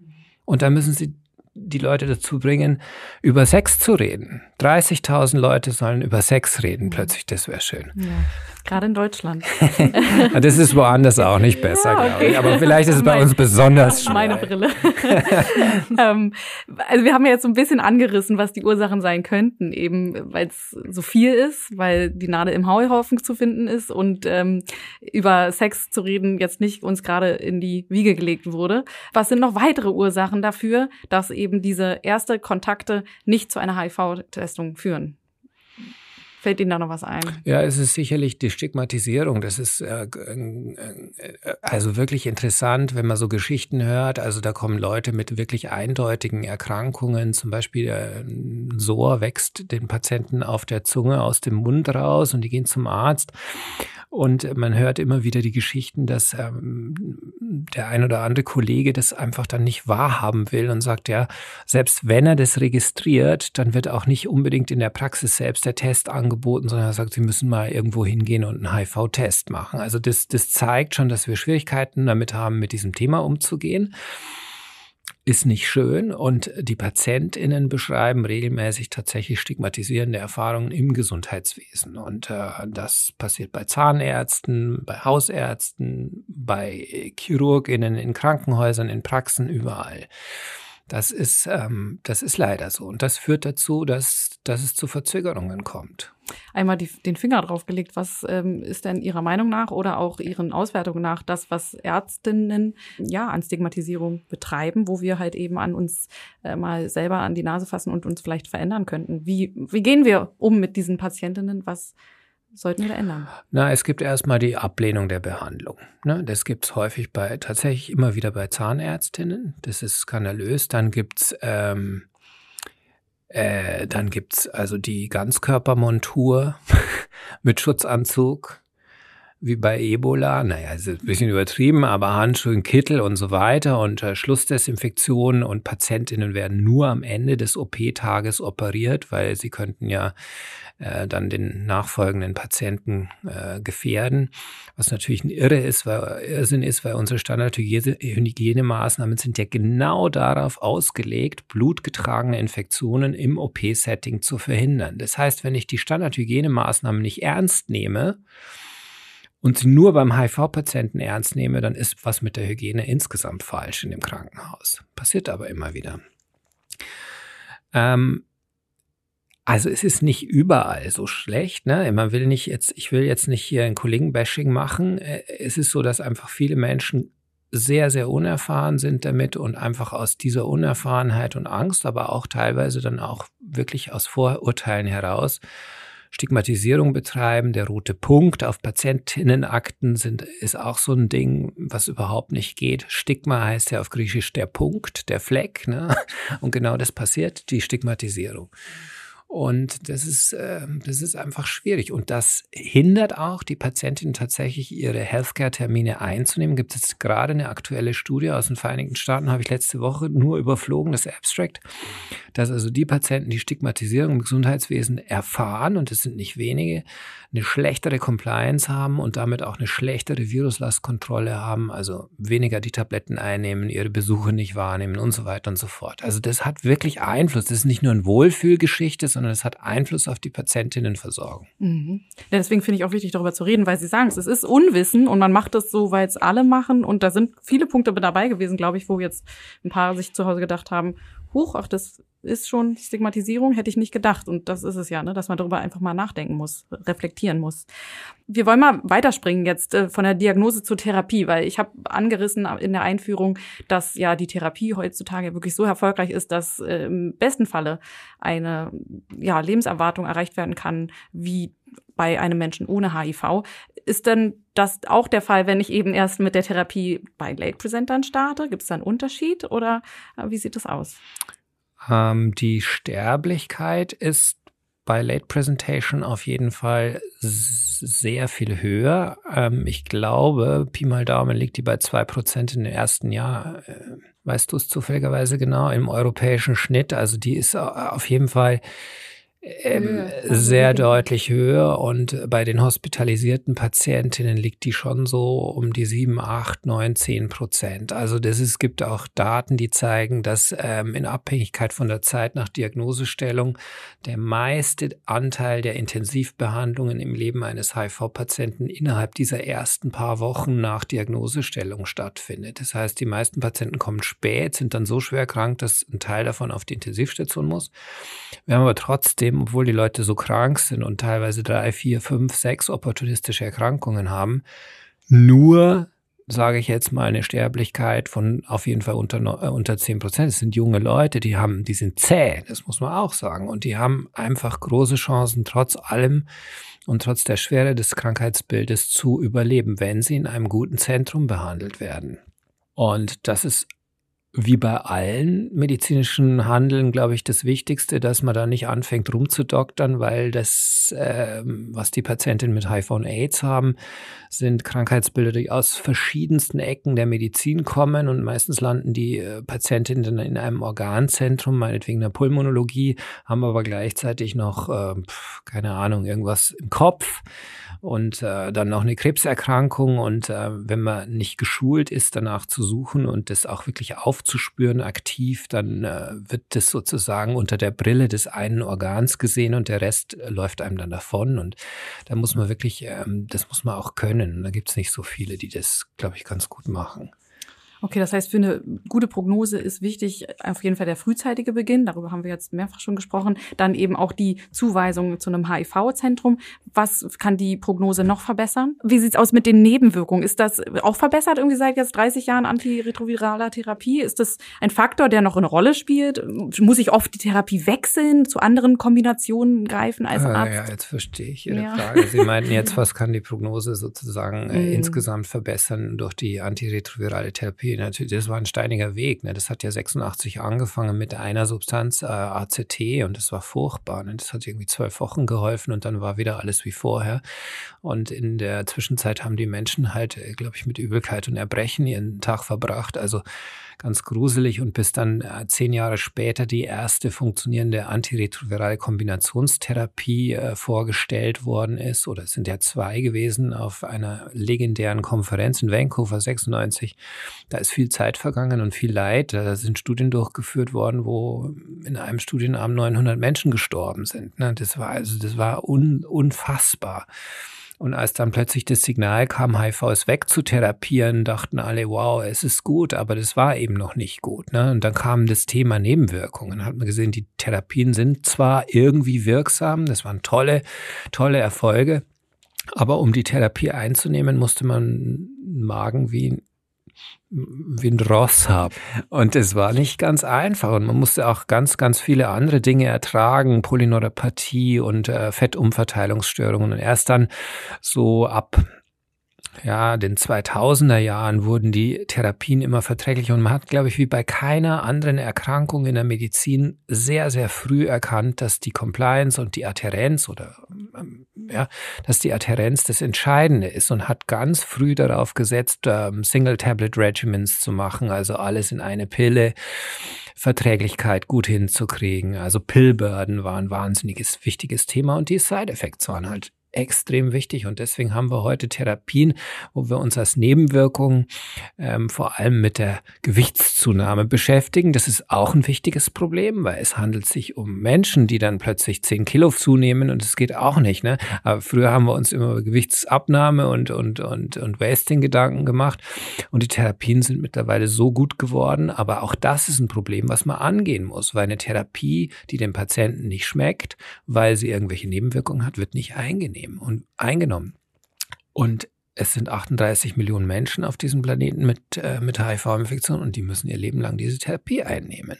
Und da müssen sie die Leute dazu bringen, über Sex zu reden. 30.000 Leute sollen über Sex reden plötzlich. Das wäre schön. Ja. Gerade in Deutschland. (laughs) das ist woanders auch nicht besser, ja, okay. glaube ich. Aber vielleicht ist es bei uns besonders (laughs) schwer. Meine Brille. (laughs) ähm, also wir haben ja jetzt so ein bisschen angerissen, was die Ursachen sein könnten, eben weil es so viel ist, weil die Nadel im Heuhaufen zu finden ist und ähm, über Sex zu reden jetzt nicht uns gerade in die Wiege gelegt wurde. Was sind noch weitere Ursachen dafür, dass eben diese erste Kontakte nicht zu einer HIV-Testung führen? Fällt Ihnen da noch was ein? Ja, es ist sicherlich die Stigmatisierung. Das ist äh, äh, also wirklich interessant, wenn man so Geschichten hört. Also da kommen Leute mit wirklich eindeutigen Erkrankungen. Zum Beispiel ein Sohr wächst den Patienten auf der Zunge aus dem Mund raus und die gehen zum Arzt. Und man hört immer wieder die Geschichten, dass ähm, der ein oder andere Kollege das einfach dann nicht wahrhaben will und sagt, ja, selbst wenn er das registriert, dann wird auch nicht unbedingt in der Praxis selbst der Test angeboten, sondern er sagt, sie müssen mal irgendwo hingehen und einen HIV-Test machen. Also das, das zeigt schon, dass wir Schwierigkeiten damit haben, mit diesem Thema umzugehen ist nicht schön und die PatientInnen beschreiben regelmäßig tatsächlich stigmatisierende Erfahrungen im Gesundheitswesen. Und äh, das passiert bei Zahnärzten, bei Hausärzten, bei ChirurgInnen in Krankenhäusern, in Praxen, überall. Das ist, ähm, das ist leider so. Und das führt dazu, dass, dass es zu Verzögerungen kommt. einmal die, den Finger drauf gelegt. Was ähm, ist denn Ihrer Meinung nach oder auch Ihren Auswertungen nach das, was Ärztinnen ja an Stigmatisierung betreiben, wo wir halt eben an uns äh, mal selber an die Nase fassen und uns vielleicht verändern könnten? Wie, wie gehen wir um mit diesen Patientinnen? Was sollten wir da ändern? Na, es gibt erstmal die Ablehnung der Behandlung. Ne? Das gibt es häufig bei, tatsächlich immer wieder bei Zahnärztinnen. Das ist skandalös. Dann gibt's ähm, äh, dann gibt's also die Ganzkörpermontur (laughs) mit Schutzanzug, wie bei Ebola. Naja, ist ein bisschen übertrieben, aber Handschuhe, Kittel und so weiter und äh, Schlussdesinfektionen und Patientinnen werden nur am Ende des OP-Tages operiert, weil sie könnten ja äh, dann den nachfolgenden Patienten äh, gefährden. Was natürlich ein Irre ist, weil Irrsinn ist, weil unsere Standardhygienemaßnahmen sind ja genau darauf ausgelegt, blutgetragene Infektionen im OP-Setting zu verhindern. Das heißt, wenn ich die Standardhygienemaßnahmen nicht ernst nehme, und sie nur beim HIV-Patienten ernst nehme, dann ist was mit der Hygiene insgesamt falsch in dem Krankenhaus. Passiert aber immer wieder. Ähm, also es ist nicht überall so schlecht. Ne? Man will nicht jetzt, ich will jetzt nicht hier ein Kollegenbashing machen. Äh, es ist so, dass einfach viele Menschen sehr, sehr unerfahren sind damit und einfach aus dieser Unerfahrenheit und Angst, aber auch teilweise dann auch wirklich aus Vorurteilen heraus Stigmatisierung betreiben. Der rote Punkt auf Patientinnenakten sind, ist auch so ein Ding, was überhaupt nicht geht. Stigma heißt ja auf Griechisch der Punkt, der Fleck. Ne? Und genau das passiert, die Stigmatisierung. Und das ist, äh, das ist einfach schwierig. Und das hindert auch die Patientin tatsächlich, ihre Healthcare-Termine einzunehmen. Gibt es gerade eine aktuelle Studie aus den Vereinigten Staaten, habe ich letzte Woche nur überflogen, das Abstract, dass also die Patienten, die Stigmatisierung im Gesundheitswesen erfahren, und es sind nicht wenige, eine schlechtere Compliance haben und damit auch eine schlechtere Viruslastkontrolle haben, also weniger die Tabletten einnehmen, ihre Besuche nicht wahrnehmen und so weiter und so fort. Also das hat wirklich Einfluss. Das ist nicht nur eine Wohlfühlgeschichte, sondern es hat Einfluss auf die Patientinnenversorgung. Mhm. Ja, deswegen finde ich auch wichtig, darüber zu reden, weil Sie sagen, es ist Unwissen und man macht es so, weil es alle machen. Und da sind viele Punkte dabei gewesen, glaube ich, wo jetzt ein paar sich zu Hause gedacht haben, huch, ach, das ist schon Stigmatisierung, hätte ich nicht gedacht. Und das ist es ja, ne, dass man darüber einfach mal nachdenken muss, reflektieren muss. Wir wollen mal weiterspringen jetzt äh, von der Diagnose zur Therapie, weil ich habe angerissen in der Einführung, dass ja die Therapie heutzutage wirklich so erfolgreich ist, dass äh, im besten Falle eine ja, Lebenserwartung erreicht werden kann, wie bei einem Menschen ohne HIV. Ist denn das auch der Fall, wenn ich eben erst mit der Therapie bei Late Presentern starte? Gibt es da einen Unterschied oder äh, wie sieht das aus? Ähm, die Sterblichkeit ist bei Late Presentation auf jeden Fall sehr viel höher. Ähm, ich glaube, Pi mal Daumen liegt die bei zwei Prozent in den ersten Jahr. Äh, weißt du es zufälligerweise genau im europäischen Schnitt? Also die ist auf jeden Fall ähm, sehr deutlich höher und bei den hospitalisierten Patientinnen liegt die schon so um die 7, 8, 9, 10 Prozent. Also das ist, es gibt auch Daten, die zeigen, dass ähm, in Abhängigkeit von der Zeit nach Diagnosestellung der meiste Anteil der Intensivbehandlungen im Leben eines HIV-Patienten innerhalb dieser ersten paar Wochen nach Diagnosestellung stattfindet. Das heißt, die meisten Patienten kommen spät, sind dann so schwer krank, dass ein Teil davon auf die Intensivstation muss. Wir haben aber trotzdem obwohl die Leute so krank sind und teilweise drei, vier, fünf, sechs opportunistische Erkrankungen haben, nur, sage ich jetzt mal, eine Sterblichkeit von auf jeden Fall unter, äh, unter 10 Prozent. Es sind junge Leute, die haben, die sind zäh, das muss man auch sagen. Und die haben einfach große Chancen, trotz allem und trotz der Schwere des Krankheitsbildes zu überleben, wenn sie in einem guten Zentrum behandelt werden. Und das ist wie bei allen medizinischen Handeln, glaube ich, das Wichtigste, dass man da nicht anfängt rumzudoktern, weil das, äh, was die Patientinnen mit HIV und AIDS haben, sind Krankheitsbilder, die aus verschiedensten Ecken der Medizin kommen und meistens landen die äh, Patientinnen dann in einem Organzentrum, meinetwegen der Pulmonologie, haben aber gleichzeitig noch, äh, keine Ahnung, irgendwas im Kopf und äh, dann noch eine Krebserkrankung und äh, wenn man nicht geschult ist, danach zu suchen und das auch wirklich aufzuspüren aktiv, dann äh, wird das sozusagen unter der Brille des einen Organs gesehen und der Rest äh, läuft einem dann davon und da muss man wirklich, ähm, das muss man auch können. Da gibt es nicht so viele, die das, glaube ich, ganz gut machen. Okay, das heißt, für eine gute Prognose ist wichtig auf jeden Fall der frühzeitige Beginn. Darüber haben wir jetzt mehrfach schon gesprochen. Dann eben auch die Zuweisung zu einem HIV-Zentrum. Was kann die Prognose noch verbessern? Wie sieht's aus mit den Nebenwirkungen? Ist das auch verbessert irgendwie seit jetzt 30 Jahren antiretroviraler Therapie? Ist das ein Faktor, der noch eine Rolle spielt? Muss ich oft die Therapie wechseln, zu anderen Kombinationen greifen als ah, Arzt? Ja, jetzt verstehe ich Ihre ja. Frage. Sie meinten jetzt, (laughs) was kann die Prognose sozusagen äh, mm. insgesamt verbessern durch die antiretrovirale Therapie? Therapie, natürlich, das war ein steiniger Weg. Ne? Das hat ja 86 angefangen mit einer Substanz, äh, ACT, und das war furchtbar. Ne? Das hat irgendwie zwölf Wochen geholfen und dann war wieder alles wie vorher. Und in der Zwischenzeit haben die Menschen halt, äh, glaube ich, mit Übelkeit und Erbrechen ihren Tag verbracht. Also ganz gruselig und bis dann äh, zehn Jahre später die erste funktionierende antiretrovirale Kombinationstherapie äh, vorgestellt worden ist, oder es sind ja zwei gewesen auf einer legendären Konferenz in Vancouver 96. Da ist viel Zeit vergangen und viel Leid. Da sind Studien durchgeführt worden, wo in einem Studienabend 900 Menschen gestorben sind. Ne? Das war also, das war un, unfassbar. Und als dann plötzlich das Signal kam, HIV ist weg zu therapieren, dachten alle, wow, es ist gut, aber das war eben noch nicht gut. Ne? Und dann kam das Thema Nebenwirkungen. Hat man gesehen, die Therapien sind zwar irgendwie wirksam, das waren tolle, tolle Erfolge, aber um die Therapie einzunehmen, musste man Magen wie wie ein Ross habe. Und es war nicht ganz einfach und man musste auch ganz, ganz viele andere Dinge ertragen, Polyneuropathie und äh, Fettumverteilungsstörungen. Und erst dann so ab ja, den 2000er Jahren wurden die Therapien immer verträglicher und man hat, glaube ich, wie bei keiner anderen Erkrankung in der Medizin sehr, sehr früh erkannt, dass die Compliance und die Adherenz oder ähm, ja, dass die Adherenz das Entscheidende ist und hat ganz früh darauf gesetzt, ähm, Single-Tablet-Regimens zu machen, also alles in eine Pille. Verträglichkeit gut hinzukriegen. Also Pillburden war ein wahnsinniges, wichtiges Thema und die Side-Effects waren halt extrem wichtig und deswegen haben wir heute Therapien, wo wir uns als Nebenwirkung ähm, vor allem mit der Gewichtszunahme beschäftigen. Das ist auch ein wichtiges Problem, weil es handelt sich um Menschen, die dann plötzlich 10 Kilo zunehmen und es geht auch nicht. Ne? Aber früher haben wir uns immer über Gewichtsabnahme und, und, und, und Wasting Gedanken gemacht und die Therapien sind mittlerweile so gut geworden, aber auch das ist ein Problem, was man angehen muss, weil eine Therapie, die dem Patienten nicht schmeckt, weil sie irgendwelche Nebenwirkungen hat, wird nicht eingenehm einnehmen und eingenommen. Und es sind 38 Millionen Menschen auf diesem Planeten mit, äh, mit HIV-Infektion und die müssen ihr Leben lang diese Therapie einnehmen.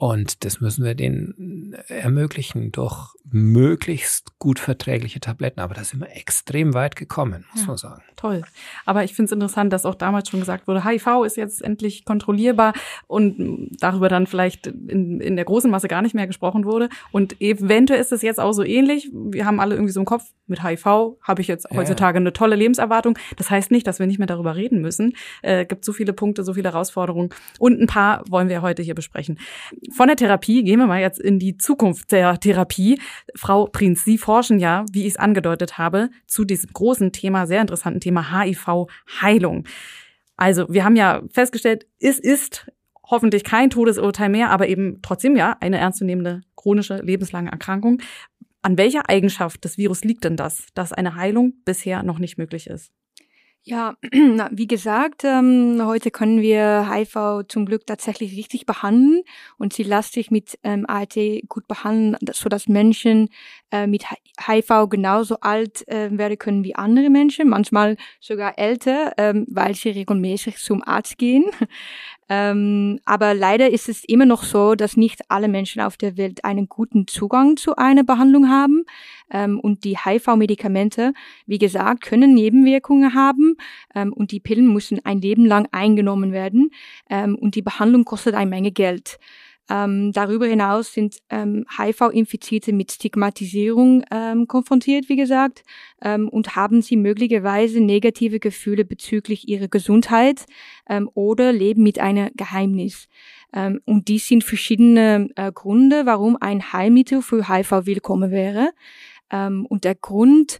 Und das müssen wir denen ermöglichen durch möglichst gut verträgliche Tabletten. Aber da sind wir extrem weit gekommen, muss ja, man sagen. Toll. Aber ich finde es interessant, dass auch damals schon gesagt wurde, HIV ist jetzt endlich kontrollierbar und darüber dann vielleicht in, in der großen Masse gar nicht mehr gesprochen wurde. Und eventuell ist es jetzt auch so ähnlich. Wir haben alle irgendwie so im Kopf, mit HIV habe ich jetzt heutzutage ja. eine tolle Lebenserwartung. Das heißt nicht, dass wir nicht mehr darüber reden müssen. Äh, gibt so viele Punkte, so viele Herausforderungen. Und ein paar wollen wir heute hier besprechen. Von der Therapie gehen wir mal jetzt in die Zukunft der Therapie. Frau Prinz, Sie forschen ja, wie ich es angedeutet habe, zu diesem großen Thema, sehr interessanten Thema HIV-Heilung. Also, wir haben ja festgestellt, es ist hoffentlich kein Todesurteil mehr, aber eben trotzdem ja eine ernstzunehmende chronische lebenslange Erkrankung. An welcher Eigenschaft des Virus liegt denn das, dass eine Heilung bisher noch nicht möglich ist? Ja, (clears throat) wie gesagt, ähm, heute können wir HIV zum Glück tatsächlich richtig behandeln und sie lässt sich mit ähm, ART gut behandeln, so dass Menschen äh, mit HIV genauso alt äh, werden können wie andere Menschen, manchmal sogar älter, ähm, weil sie regelmäßig zum Arzt gehen. Ähm, aber leider ist es immer noch so, dass nicht alle Menschen auf der Welt einen guten Zugang zu einer Behandlung haben. Ähm, und die HIV-Medikamente, wie gesagt, können Nebenwirkungen haben. Ähm, und die Pillen müssen ein Leben lang eingenommen werden. Ähm, und die Behandlung kostet eine Menge Geld. Ähm, darüber hinaus sind ähm, HIV-Infizierte mit Stigmatisierung ähm, konfrontiert, wie gesagt, ähm, und haben sie möglicherweise negative Gefühle bezüglich ihrer Gesundheit ähm, oder leben mit einem Geheimnis. Ähm, und dies sind verschiedene äh, Gründe, warum ein Heilmittel für HIV willkommen wäre. und der Grund,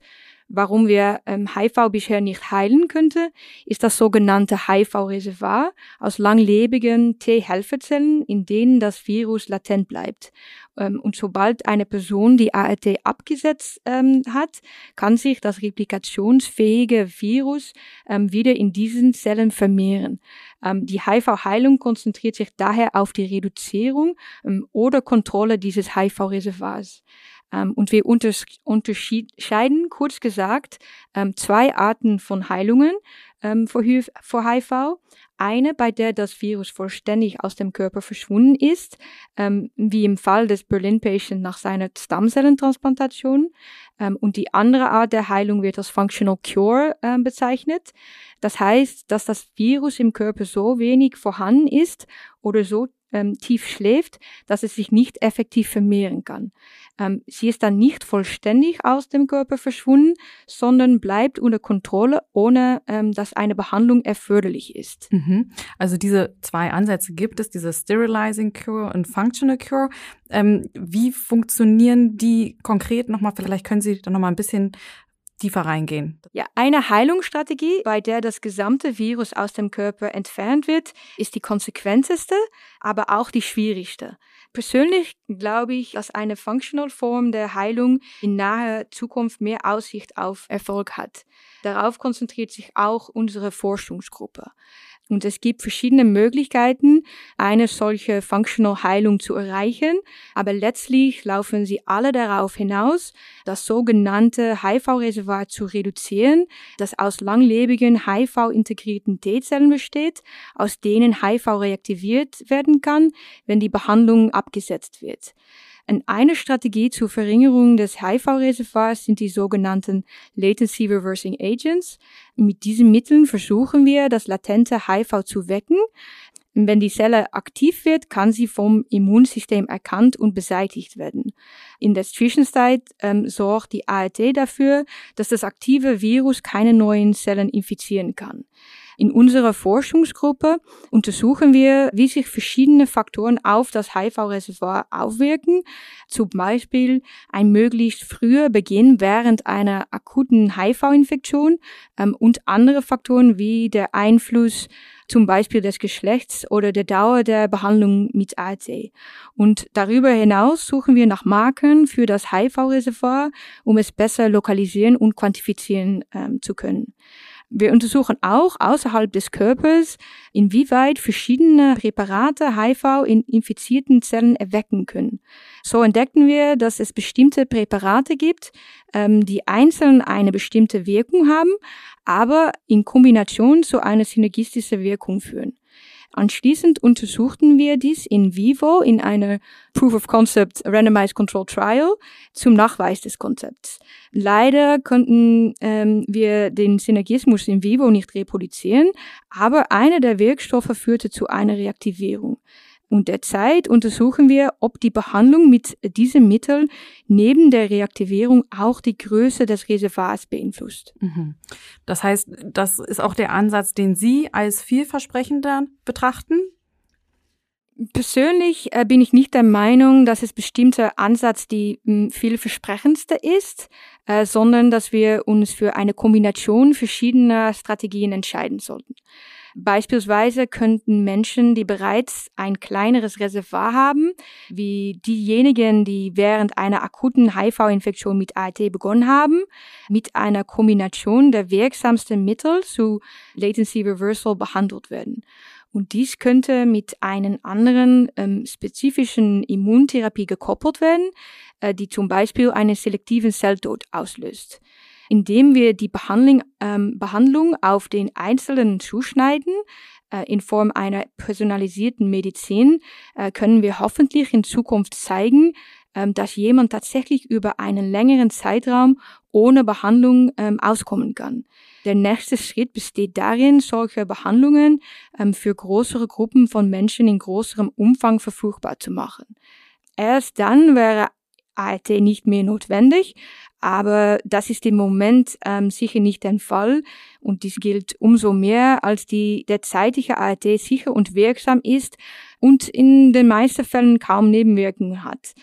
warum wir ähm, HIV bisher nicht heilen könnte, ist das sogenannte HIV-Reservoir aus langlebigen T-Helferzellen, in denen das Virus latent bleibt. Ähm, und sobald eine Person die ART abgesetzt ähm, hat, kann sich das replikationsfähige Virus ähm, wieder in diesen Zellen vermehren. Ähm, die HIV-Heilung konzentriert sich daher auf die Reduzierung ähm, oder Kontrolle dieses HIV-Reservoirs. Ähm, und wir unterscheiden, kurz gesagt, ähm, zwei Arten von Heilungen ähm, vor, HIV. Eine, bei der das Virus vollständig aus dem Körper verschwunden ist, wie im Fall des Berlin-Patient nach seiner Stammzellentransplantation. und die andere Art der Heilung wird als Functional Cure bezeichnet. Das heißt, dass das Virus im Körper so wenig vorhanden ist oder so ähm, tief schläft, dass es sich nicht effektiv vermehren kann. Ähm, sie ist dann nicht vollständig aus dem Körper verschwunden, sondern bleibt unter Kontrolle, ohne ähm, dass eine Behandlung erforderlich ist. Mhm. Also diese zwei Ansätze gibt es, diese Sterilizing Cure und Functional Cure. Ähm, wie funktionieren die konkret nochmal? Vielleicht können Sie da nochmal ein bisschen tiefer reingehen? Ja, eine Heilungsstrategie, bei der das gesamte Virus aus dem Körper entfernt wird, ist die konsequenteste, aber auch die schwierigste. Persönlich glaube ich, dass eine Functional Form der Heilung in naher Zukunft mehr Aussicht auf Erfolg hat. Darauf konzentriert sich auch unsere Forschungsgruppe. Und es gibt verschiedene Möglichkeiten, eine solche Functional Heilung zu erreichen, aber letztlich laufen sie alle darauf hinaus, das sogenannte HIV-Reservoir zu reduzieren, das aus langlebigen HIV-integrierten T-Zellen besteht, aus denen HIV reaktiviert werden kann, wenn die Behandlung abgesetzt wird. Eine Strategie zur Verringerung des HIV-Reservoirs sind die sogenannten Latency Reversing Agents. Mit diesen Mitteln versuchen wir, das latente HIV zu wecken. Wenn die Zelle aktiv wird, kann sie vom Immunsystem erkannt und beseitigt werden. In der Zwischenzeit ähm, sorgt die ART dafür, dass das aktive Virus keine neuen Zellen infizieren kann. In unserer Forschungsgruppe untersuchen wir, wie sich verschiedene Faktoren auf das HIV-Reservoir aufwirken. Zum Beispiel ein möglichst früher Beginn während einer akuten HIV-Infektion ähm, und andere Faktoren wie der Einfluss zum Beispiel des Geschlechts oder der Dauer der Behandlung mit ART. Und darüber hinaus suchen wir nach Marken für das HIV-Reservoir, um es besser lokalisieren und quantifizieren ähm, zu können. Wir untersuchen auch außerhalb des Körpers, inwieweit verschiedene Präparate HIV in infizierten Zellen erwecken können. So entdeckten wir, dass es bestimmte Präparate gibt, ähm, die einzeln eine bestimmte Wirkung haben, aber in Kombination zu einer synergistischen Wirkung führen. Anschließend untersuchten wir dies in vivo in einer Proof of Concept Randomized Control Trial zum Nachweis des Konzepts. Leider konnten ähm, wir den Synergismus in vivo nicht reproduzieren, aber einer der Wirkstoffe führte zu einer Reaktivierung. Und derzeit untersuchen wir, ob die Behandlung mit diesem Mittel neben der Reaktivierung auch die Größe des Reservoirs beeinflusst. Mhm. Das heißt, das ist auch der Ansatz, den Sie als vielversprechender betrachten? Persönlich äh, bin ich nicht der Meinung, dass es bestimmter Ansatz die mh, hm, vielversprechendste ist, äh, sondern dass wir uns für eine Kombination verschiedener Strategien entscheiden sollten. Beispielsweise könnten Menschen, die bereits ein kleineres Reservoir haben, wie diejenigen, die während einer akuten HIV-Infektion mit ART begonnen haben, mit einer Kombination der wirksamsten Mittel zu Latency Reversal behandelt werden. Und dies könnte mit einer anderen ähm, spezifischen Immuntherapie gekoppelt werden, äh, die zum Beispiel einen selektiven Zelltod auslöst indem wir die Behandlung, ähm, Behandlung auf den Einzelnen zuschneiden, äh, in Form einer personalisierten Medizin, äh, können wir hoffentlich in Zukunft zeigen, ähm, dass jemand tatsächlich über einen längeren Zeitraum ohne Behandlung ähm, auskommen kann. Der nächste Schritt besteht darin, solche Behandlungen ähm, für größere Gruppen von Menschen in größerem Umfang verfügbar zu machen. Erst dann wäre ART nicht mehr notwendig, aber das ist im Moment ähm, sicher nicht der Fall und dies gilt umso mehr, als die derzeitige ART sicher und wirksam ist und in den meisten Fällen kaum Nebenwirkungen hat.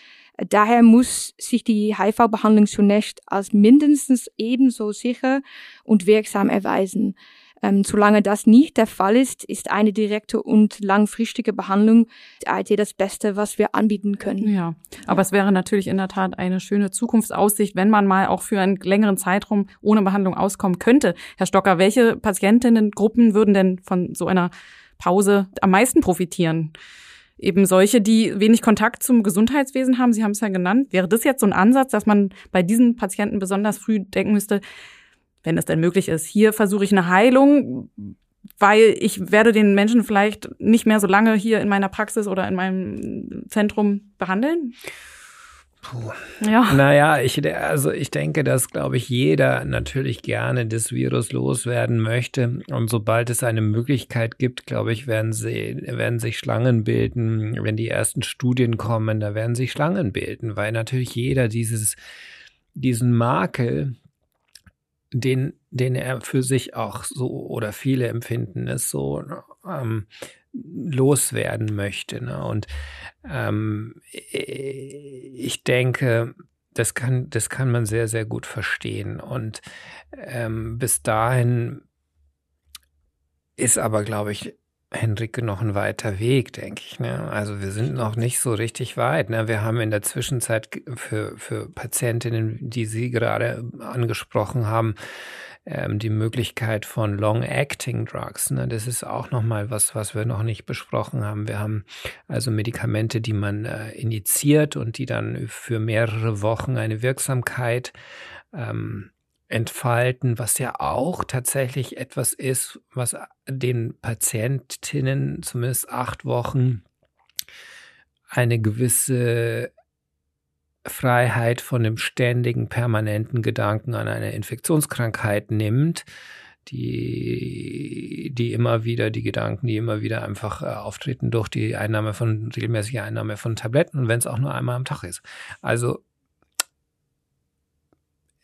Daher muss sich die HIV-Behandlung zunächst als mindestens ebenso sicher und wirksam erweisen. Ähm, solange das nicht der Fall ist, ist eine direkte und langfristige Behandlung der ART das Beste, was wir anbieten können. Ja, aber ja. es wäre natürlich in der Tat eine schöne Zukunftsaussicht, wenn man mal auch für einen längeren Zeitraum ohne Behandlung auskommen könnte. Herr Stocker, welche Patientinnengruppen würden denn von so einer Pause am meisten profitieren? eben solche, die wenig Kontakt zum Gesundheitswesen haben. Sie haben es ja genannt. Wäre das jetzt so ein Ansatz, dass man bei diesen Patienten besonders früh denken müsste, wenn es denn möglich ist, hier versuche ich eine Heilung, weil ich werde den Menschen vielleicht nicht mehr so lange hier in meiner Praxis oder in meinem Zentrum behandeln? Puh. Ja. Naja, ich, also ich denke, dass, glaube ich, jeder natürlich gerne das Virus loswerden möchte. Und sobald es eine Möglichkeit gibt, glaube ich, werden, sie, werden sich Schlangen bilden. Wenn die ersten Studien kommen, da werden sich Schlangen bilden, weil natürlich jeder dieses, diesen Makel, den, den er für sich auch so oder viele empfinden es so, ähm, loswerden möchte. Ne? Und ähm, ich denke, das kann, das kann man sehr, sehr gut verstehen. Und ähm, bis dahin ist aber, glaube ich, Henrike noch ein weiter Weg, denke ich. Ne? Also wir sind noch nicht so richtig weit. Ne? Wir haben in der Zwischenzeit für, für Patientinnen, die Sie gerade angesprochen haben, ähm, die Möglichkeit von Long-Acting Drugs. Ne? Das ist auch nochmal was, was wir noch nicht besprochen haben. Wir haben also Medikamente, die man äh, injiziert und die dann für mehrere Wochen eine Wirksamkeit ähm, entfalten, was ja auch tatsächlich etwas ist, was den Patientinnen zumindest acht Wochen eine gewisse Freiheit von dem ständigen, permanenten Gedanken an eine Infektionskrankheit nimmt, die, die immer wieder, die Gedanken, die immer wieder einfach äh, auftreten durch die Einnahme von, regelmäßige Einnahme von Tabletten und wenn es auch nur einmal am Tag ist. Also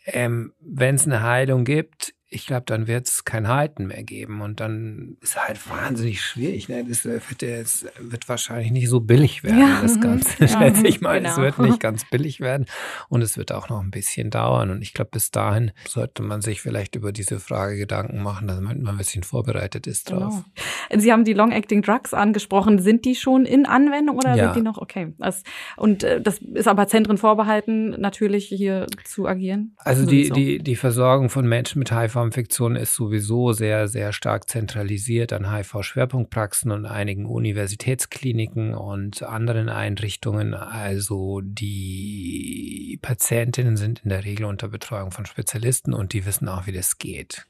ähm, wenn es eine Heilung gibt, ich glaube, dann wird es kein Halten mehr geben. Und dann ist halt wahnsinnig schwierig. Ne? Das wird, das wird wahrscheinlich nicht so billig werden, ja. das Ganze, (laughs) (laughs) ja, schätze ich mal. Genau. Es wird nicht ganz billig werden und es wird auch noch ein bisschen dauern. Und ich glaube, bis dahin sollte man sich vielleicht über diese Frage Gedanken machen, damit man ein bisschen vorbereitet ist drauf. Genau. Sie haben die Long-Acting Drugs angesprochen. Sind die schon in Anwendung oder ja. sind die noch okay? Das, und äh, das ist aber Zentren vorbehalten, natürlich hier zu agieren? Also die, die, die Versorgung von Menschen mit HIV HIV-Infektion ist sowieso sehr, sehr stark zentralisiert an HIV-Schwerpunktpraxen und einigen Universitätskliniken und anderen Einrichtungen. Also die Patientinnen sind in der Regel unter Betreuung von Spezialisten und die wissen auch, wie das geht.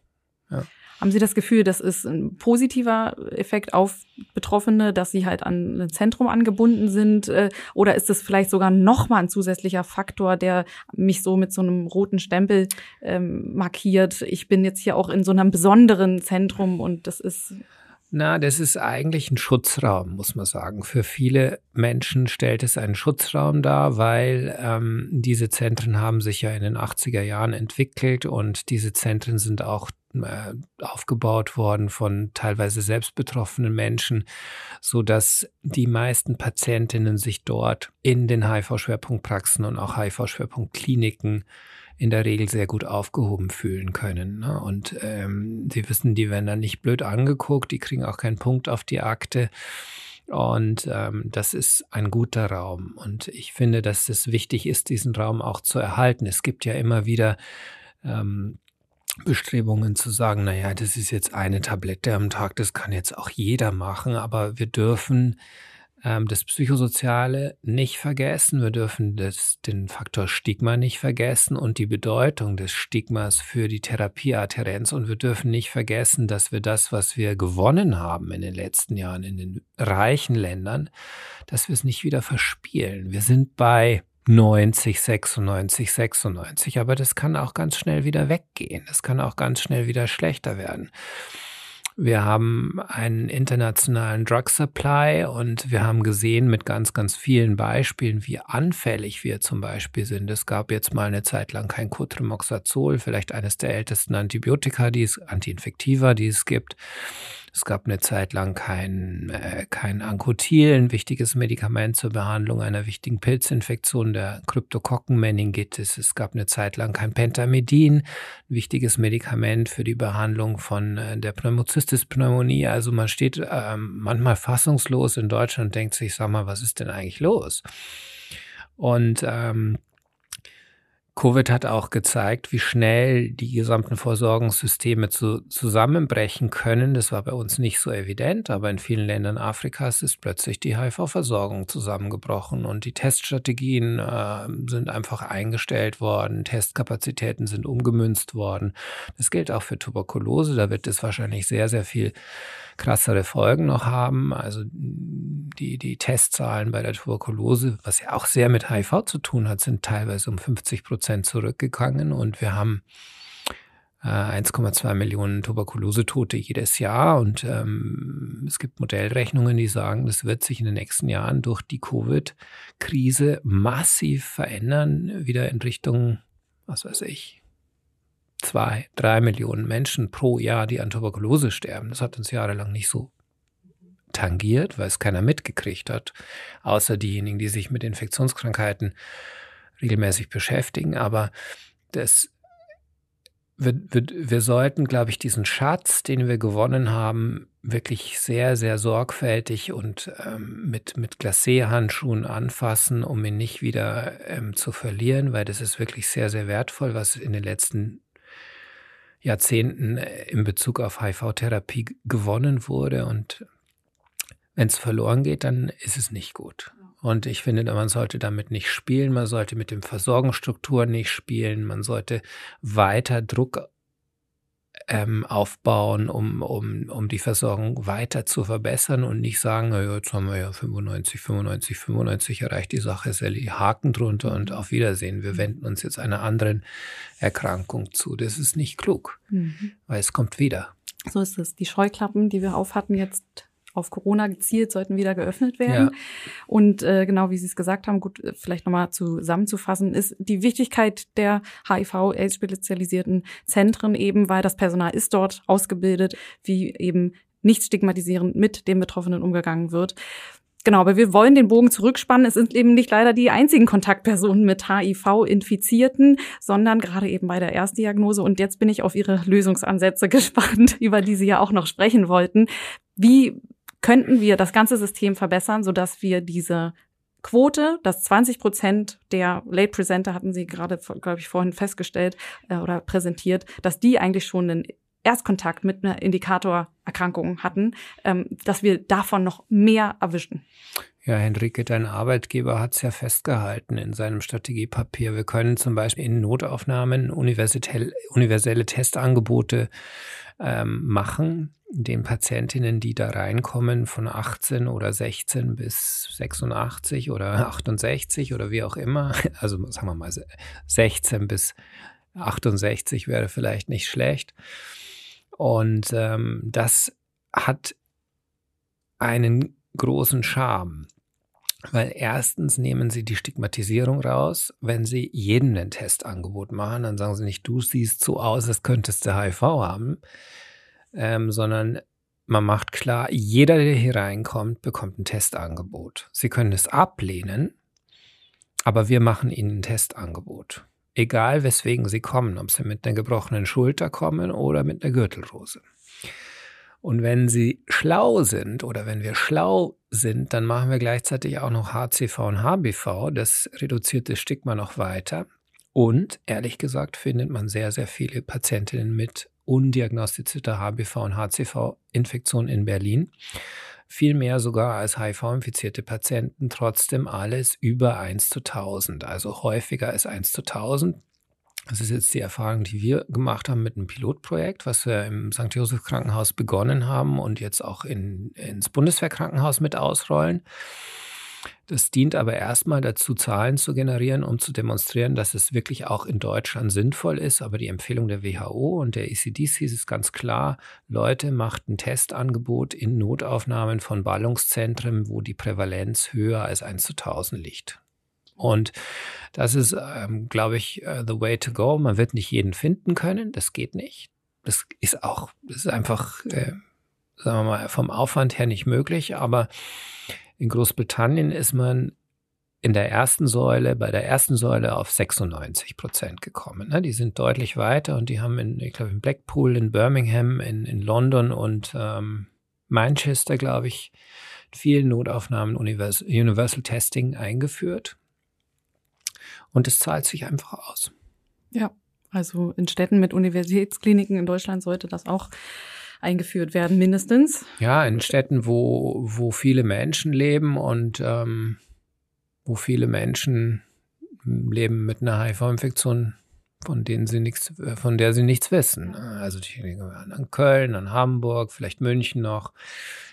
Ja. Haben Sie das Gefühl, das ist ein positiver Effekt auf Betroffene, dass sie halt an ein Zentrum angebunden sind? Äh, oder ist es vielleicht sogar nochmal ein zusätzlicher Faktor, der mich so mit so einem roten Stempel ähm, markiert? Ich bin jetzt hier auch in so einem besonderen Zentrum und das ist na, das ist eigentlich ein Schutzraum, muss man sagen. Für viele Menschen stellt es einen Schutzraum dar, weil ähm, diese Zentren haben sich ja in den 80er Jahren entwickelt und diese Zentren sind auch aufgebaut worden von teilweise selbst betroffenen Menschen, so dass die meisten Patientinnen sich dort in den HIV-Schwerpunktpraxen und auch HIV-Schwerpunktkliniken in der Regel sehr gut aufgehoben fühlen können. Ne? Und ähm, sie wissen, die werden dann nicht blöd angeguckt, die kriegen auch keinen Punkt auf die Akte. Und ähm, das ist ein guter Raum. Und ich finde, dass es wichtig ist, diesen Raum auch zu erhalten. Es gibt ja immer wieder ähm, Bestrebungen zu sagen, naja, das ist jetzt eine Tablette am Tag, das kann jetzt auch jeder machen, aber wir dürfen ähm, das Psychosoziale nicht vergessen. Wir dürfen das, den Faktor Stigma nicht vergessen und die Bedeutung des Stigmas für die Therapieadherenz. Und wir dürfen nicht vergessen, dass wir das, was wir gewonnen haben in den letzten Jahren in den reichen Ländern, dass wir es nicht wieder verspielen. Wir sind bei 90, 96, 96, aber das kann auch ganz schnell wieder weggehen. Das kann auch ganz schnell wieder schlechter werden. Wir haben einen internationalen Drug Supply und wir haben gesehen mit ganz, ganz vielen Beispielen, wie anfällig wir zum Beispiel sind. Es gab jetzt mal eine Zeit lang kein Cotrimoxazol, vielleicht eines der ältesten Antibiotika, die es, Antiinfektiva, die es gibt. Es gab eine Zeit lang kein, äh, kein Ankotil, ein wichtiges Medikament zur Behandlung einer wichtigen Pilzinfektion, der Kryptokokkenmeningitis. Es gab eine Zeit lang kein Pentamidin, ein wichtiges Medikament für die Behandlung von äh, der Pneumocystis-Pneumonie. Also man steht äh, manchmal fassungslos in Deutschland und denkt sich, sag mal, was ist denn eigentlich los? Und ähm, Covid hat auch gezeigt, wie schnell die gesamten Versorgungssysteme zu, zusammenbrechen können. Das war bei uns nicht so evident, aber in vielen Ländern Afrikas ist plötzlich die HIV-Versorgung zusammengebrochen und die Teststrategien äh, sind einfach eingestellt worden, Testkapazitäten sind umgemünzt worden. Das gilt auch für Tuberkulose, da wird es wahrscheinlich sehr, sehr viel krassere Folgen noch haben. Also die, die Testzahlen bei der Tuberkulose, was ja auch sehr mit HIV zu tun hat, sind teilweise um 50 Prozent zurückgegangen und wir haben 1,2 äh, Millionen Tuberkulosetote jedes Jahr. Und ähm, es gibt Modellrechnungen, die sagen, das wird sich in den nächsten Jahren durch die Covid-Krise massiv verändern, wieder in Richtung, was weiß ich, zwei, drei Millionen Menschen pro Jahr, die an Tuberkulose sterben. Das hat uns jahrelang nicht so tangiert, weil es keiner mitgekriegt hat, außer diejenigen, die sich mit Infektionskrankheiten regelmäßig beschäftigen. Aber das wir, wir, wir sollten, glaube ich, diesen Schatz, den wir gewonnen haben, wirklich sehr, sehr sorgfältig und ähm, mit, mit Glacé-Handschuhen anfassen, um ihn nicht wieder ähm, zu verlieren, weil das ist wirklich sehr, sehr wertvoll, was in den letzten Jahrzehnten äh, in Bezug auf HIV-Therapie gewonnen wurde. Und wenn es verloren geht, dann ist es nicht gut. Und ich finde, man sollte damit nicht spielen, man sollte mit den Versorgungsstrukturen nicht spielen, man sollte weiter Druck ähm, aufbauen, um, um, um die Versorgung weiter zu verbessern und nicht sagen, naja, jetzt haben wir ja 95, 95, 95 erreicht die Sache, Sally, Haken drunter und auf Wiedersehen. Wir wenden uns jetzt einer anderen Erkrankung zu. Das ist nicht klug, mhm. weil es kommt wieder. So ist es. Die Scheuklappen, die wir aufhatten, jetzt auf Corona gezielt sollten wieder geöffnet werden. Ja. Und äh, genau wie Sie es gesagt haben, gut, vielleicht nochmal zusammenzufassen, ist die Wichtigkeit der HIV-AIDS-spezialisierten Zentren eben, weil das Personal ist dort ausgebildet, wie eben nicht stigmatisierend mit den Betroffenen umgegangen wird. Genau, aber wir wollen den Bogen zurückspannen. Es sind eben nicht leider die einzigen Kontaktpersonen mit HIV-Infizierten, sondern gerade eben bei der Erstdiagnose. Und jetzt bin ich auf Ihre Lösungsansätze (laughs) gespannt, über die Sie ja auch noch sprechen wollten. Wie könnten wir das ganze System verbessern, sodass wir diese Quote, dass 20 Prozent der Late Presenter, hatten Sie gerade, glaube ich, vorhin festgestellt äh, oder präsentiert, dass die eigentlich schon einen Erstkontakt mit einer Indikatorerkrankung hatten, ähm, dass wir davon noch mehr erwischen. Ja, Henrike, dein Arbeitgeber hat es ja festgehalten in seinem Strategiepapier. Wir können zum Beispiel in Notaufnahmen universelle Testangebote ähm, machen, den Patientinnen, die da reinkommen, von 18 oder 16 bis 86 oder (laughs) 68 oder wie auch immer, (laughs) also sagen wir mal 16 bis 68 wäre vielleicht nicht schlecht. Und ähm, das hat einen großen Charme. Weil erstens nehmen sie die Stigmatisierung raus. Wenn sie jedem ein Testangebot machen, dann sagen sie nicht, du siehst so aus, als könntest du HIV haben, ähm, sondern man macht klar, jeder, der hier reinkommt, bekommt ein Testangebot. Sie können es ablehnen, aber wir machen ihnen ein Testangebot. Egal, weswegen sie kommen, ob sie mit einer gebrochenen Schulter kommen oder mit einer Gürtelrose. Und wenn sie schlau sind oder wenn wir schlau sind, dann machen wir gleichzeitig auch noch HCV und HBV. Das reduziert das Stigma noch weiter. Und ehrlich gesagt findet man sehr, sehr viele Patientinnen mit undiagnostizierter HBV und HCV-Infektion in Berlin. Viel mehr sogar als HIV-infizierte Patienten, trotzdem alles über 1 zu 1000, also häufiger als 1 zu 1000. Das ist jetzt die Erfahrung, die wir gemacht haben mit einem Pilotprojekt, was wir im St. Joseph Krankenhaus begonnen haben und jetzt auch in, ins Bundeswehrkrankenhaus mit ausrollen. Das dient aber erstmal dazu, Zahlen zu generieren, um zu demonstrieren, dass es wirklich auch in Deutschland sinnvoll ist. Aber die Empfehlung der WHO und der ECDC ist ganz klar, Leute, macht ein Testangebot in Notaufnahmen von Ballungszentren, wo die Prävalenz höher als 1 zu 1000 liegt. Und das ist, ähm, glaube ich, uh, the way to go. Man wird nicht jeden finden können, das geht nicht. Das ist auch, das ist einfach äh, sagen wir mal, vom Aufwand her nicht möglich, aber in Großbritannien ist man in der ersten Säule, bei der ersten Säule auf 96 Prozent gekommen. Ne? Die sind deutlich weiter und die haben in, ich glaube, in Blackpool, in Birmingham, in, in London und ähm, Manchester, glaube ich, vielen Notaufnahmen Universal, Universal Testing eingeführt. Und es zahlt sich einfach aus. Ja, also in Städten mit Universitätskliniken in Deutschland sollte das auch eingeführt werden, mindestens. Ja, in Städten, wo, wo viele Menschen leben und ähm, wo viele Menschen leben mit einer HIV-Infektion, von denen sie nichts, von der sie nichts wissen. Also denken an Köln, an Hamburg, vielleicht München noch,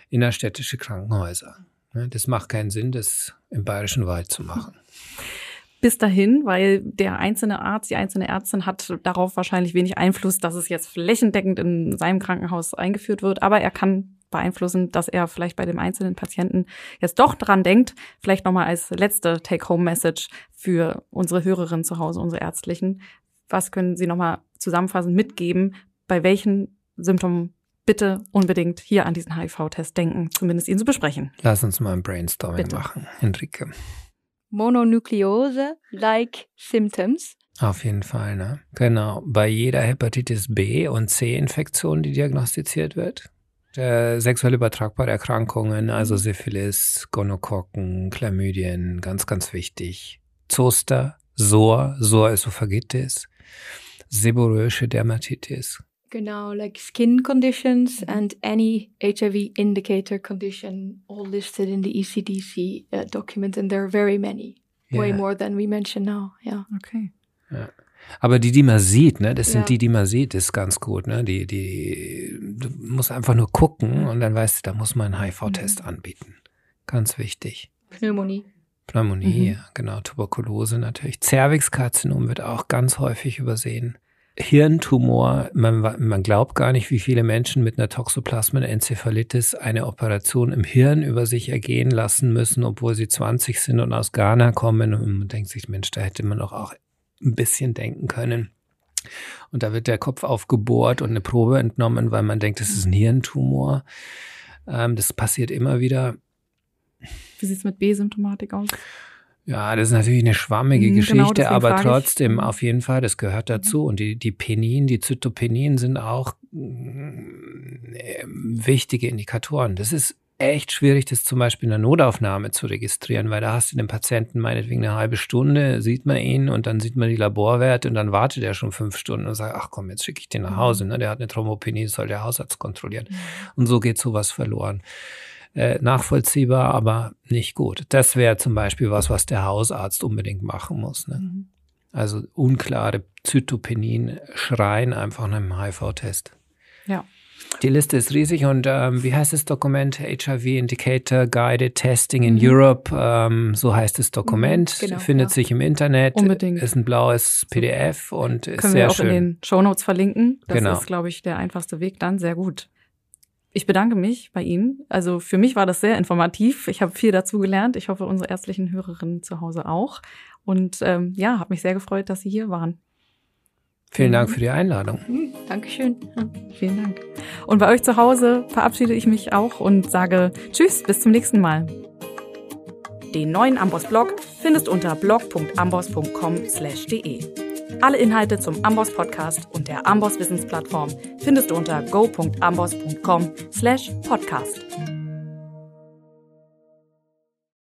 innerstädtische Krankenhäuser. Das macht keinen Sinn, das im Bayerischen Wald zu machen (laughs) bis dahin, weil der einzelne Arzt, die einzelne Ärztin hat darauf wahrscheinlich wenig Einfluss, dass es jetzt flächendeckend in seinem Krankenhaus eingeführt wird, aber er kann beeinflussen, dass er vielleicht bei dem einzelnen Patienten jetzt doch dran denkt. Vielleicht nochmal als letzte Take-Home-Message für unsere Hörerinnen zu Hause, unsere Ärztlichen. Was können Sie nochmal zusammenfassend mitgeben, bei welchen Symptomen bitte unbedingt hier an diesen HIV-Test denken, zumindest ihn zu besprechen? Lass uns mal ein Brainstorming bitte. machen, Enrique. Mononukleose-like Symptoms. Auf jeden Fall, ne? Genau. Bei jeder Hepatitis B und C-Infektion, die diagnostiziert wird. Der sexuell übertragbare Erkrankungen, also Syphilis, Gonokokken, Chlamydien, ganz, ganz wichtig. Zoster, SOR, SOR-Esophagitis, seborrhoische Dermatitis, Genau, like skin conditions and any HIV indicator condition, all listed in the ECDC uh, document, and there are very many, yeah. way more than we mention now. Ja, okay. Ja. Aber die, die man sieht, ne, das ja. sind die, die man sieht, ist ganz gut, ne? Die, die, du musst einfach nur gucken und dann weißt du, da muss man einen HIV-Test mhm. anbieten. Ganz wichtig. Pneumonie. Pneumonie, mhm. ja, genau. Tuberkulose natürlich. Cervixkarzinom wird auch ganz häufig übersehen. Hirntumor, man, man glaubt gar nicht, wie viele Menschen mit einer Toxoplasmenenzephalitis eine Operation im Hirn über sich ergehen lassen müssen, obwohl sie 20 sind und aus Ghana kommen. Und man denkt sich, Mensch, da hätte man doch auch ein bisschen denken können. Und da wird der Kopf aufgebohrt und eine Probe entnommen, weil man denkt, das ist ein Hirntumor. Ähm, das passiert immer wieder. Wie sieht es mit B-Symptomatik aus? Ja, das ist natürlich eine schwammige mhm, genau, Geschichte, genau, aber trotzdem mhm. auf jeden Fall, das gehört mhm. dazu. Und die, die Penin, die Zytopenin sind auch äh, wichtige Indikatoren. Das ist echt schwierig, das zum Beispiel in der Notaufnahme zu registrieren, weil da hast du den Patienten meinetwegen eine halbe Stunde, sieht man ihn und dann sieht man die Laborwerte und dann wartet er schon fünf Stunden und sagt, ach komm, jetzt schicke ich den nach Hause. Ne? Der hat eine Thrombopenie, soll der Hausarzt kontrollieren. Und so geht sowas verloren äh, nachvollziehbar, aber nicht gut. Das wäre zum Beispiel was, was der Hausarzt unbedingt machen muss. Ne? Mhm. Also unklare Zytopenin schreien einfach nach einem HIV-Test. Ja. Die Liste ist riesig und ähm, wie heißt das Dokument? HIV Indicator Guided Testing in mhm. Europe. Ähm, so heißt das Dokument. Mhm, genau, Findet ja. sich im Internet. Unbedingt. Ist ein blaues PDF und ist Können sehr wir auch schön. in den Show Notes verlinken. Das genau. ist, glaube ich, der einfachste Weg dann. Sehr gut. Ich bedanke mich bei Ihnen. Also für mich war das sehr informativ. Ich habe viel dazu gelernt. Ich hoffe, unsere ärztlichen Hörerinnen zu Hause auch. Und ähm, ja, habe mich sehr gefreut, dass Sie hier waren. Vielen Dank für die Einladung. Mhm, Dankeschön. Ja, vielen Dank. Und bei euch zu Hause verabschiede ich mich auch und sage Tschüss, bis zum nächsten Mal. Den neuen Amboss-Blog findest unter blog.amboss.com/de. Alle Inhalte zum Amboss Podcast und der Amboss Wissensplattform findest du unter go.amboss.com/podcast.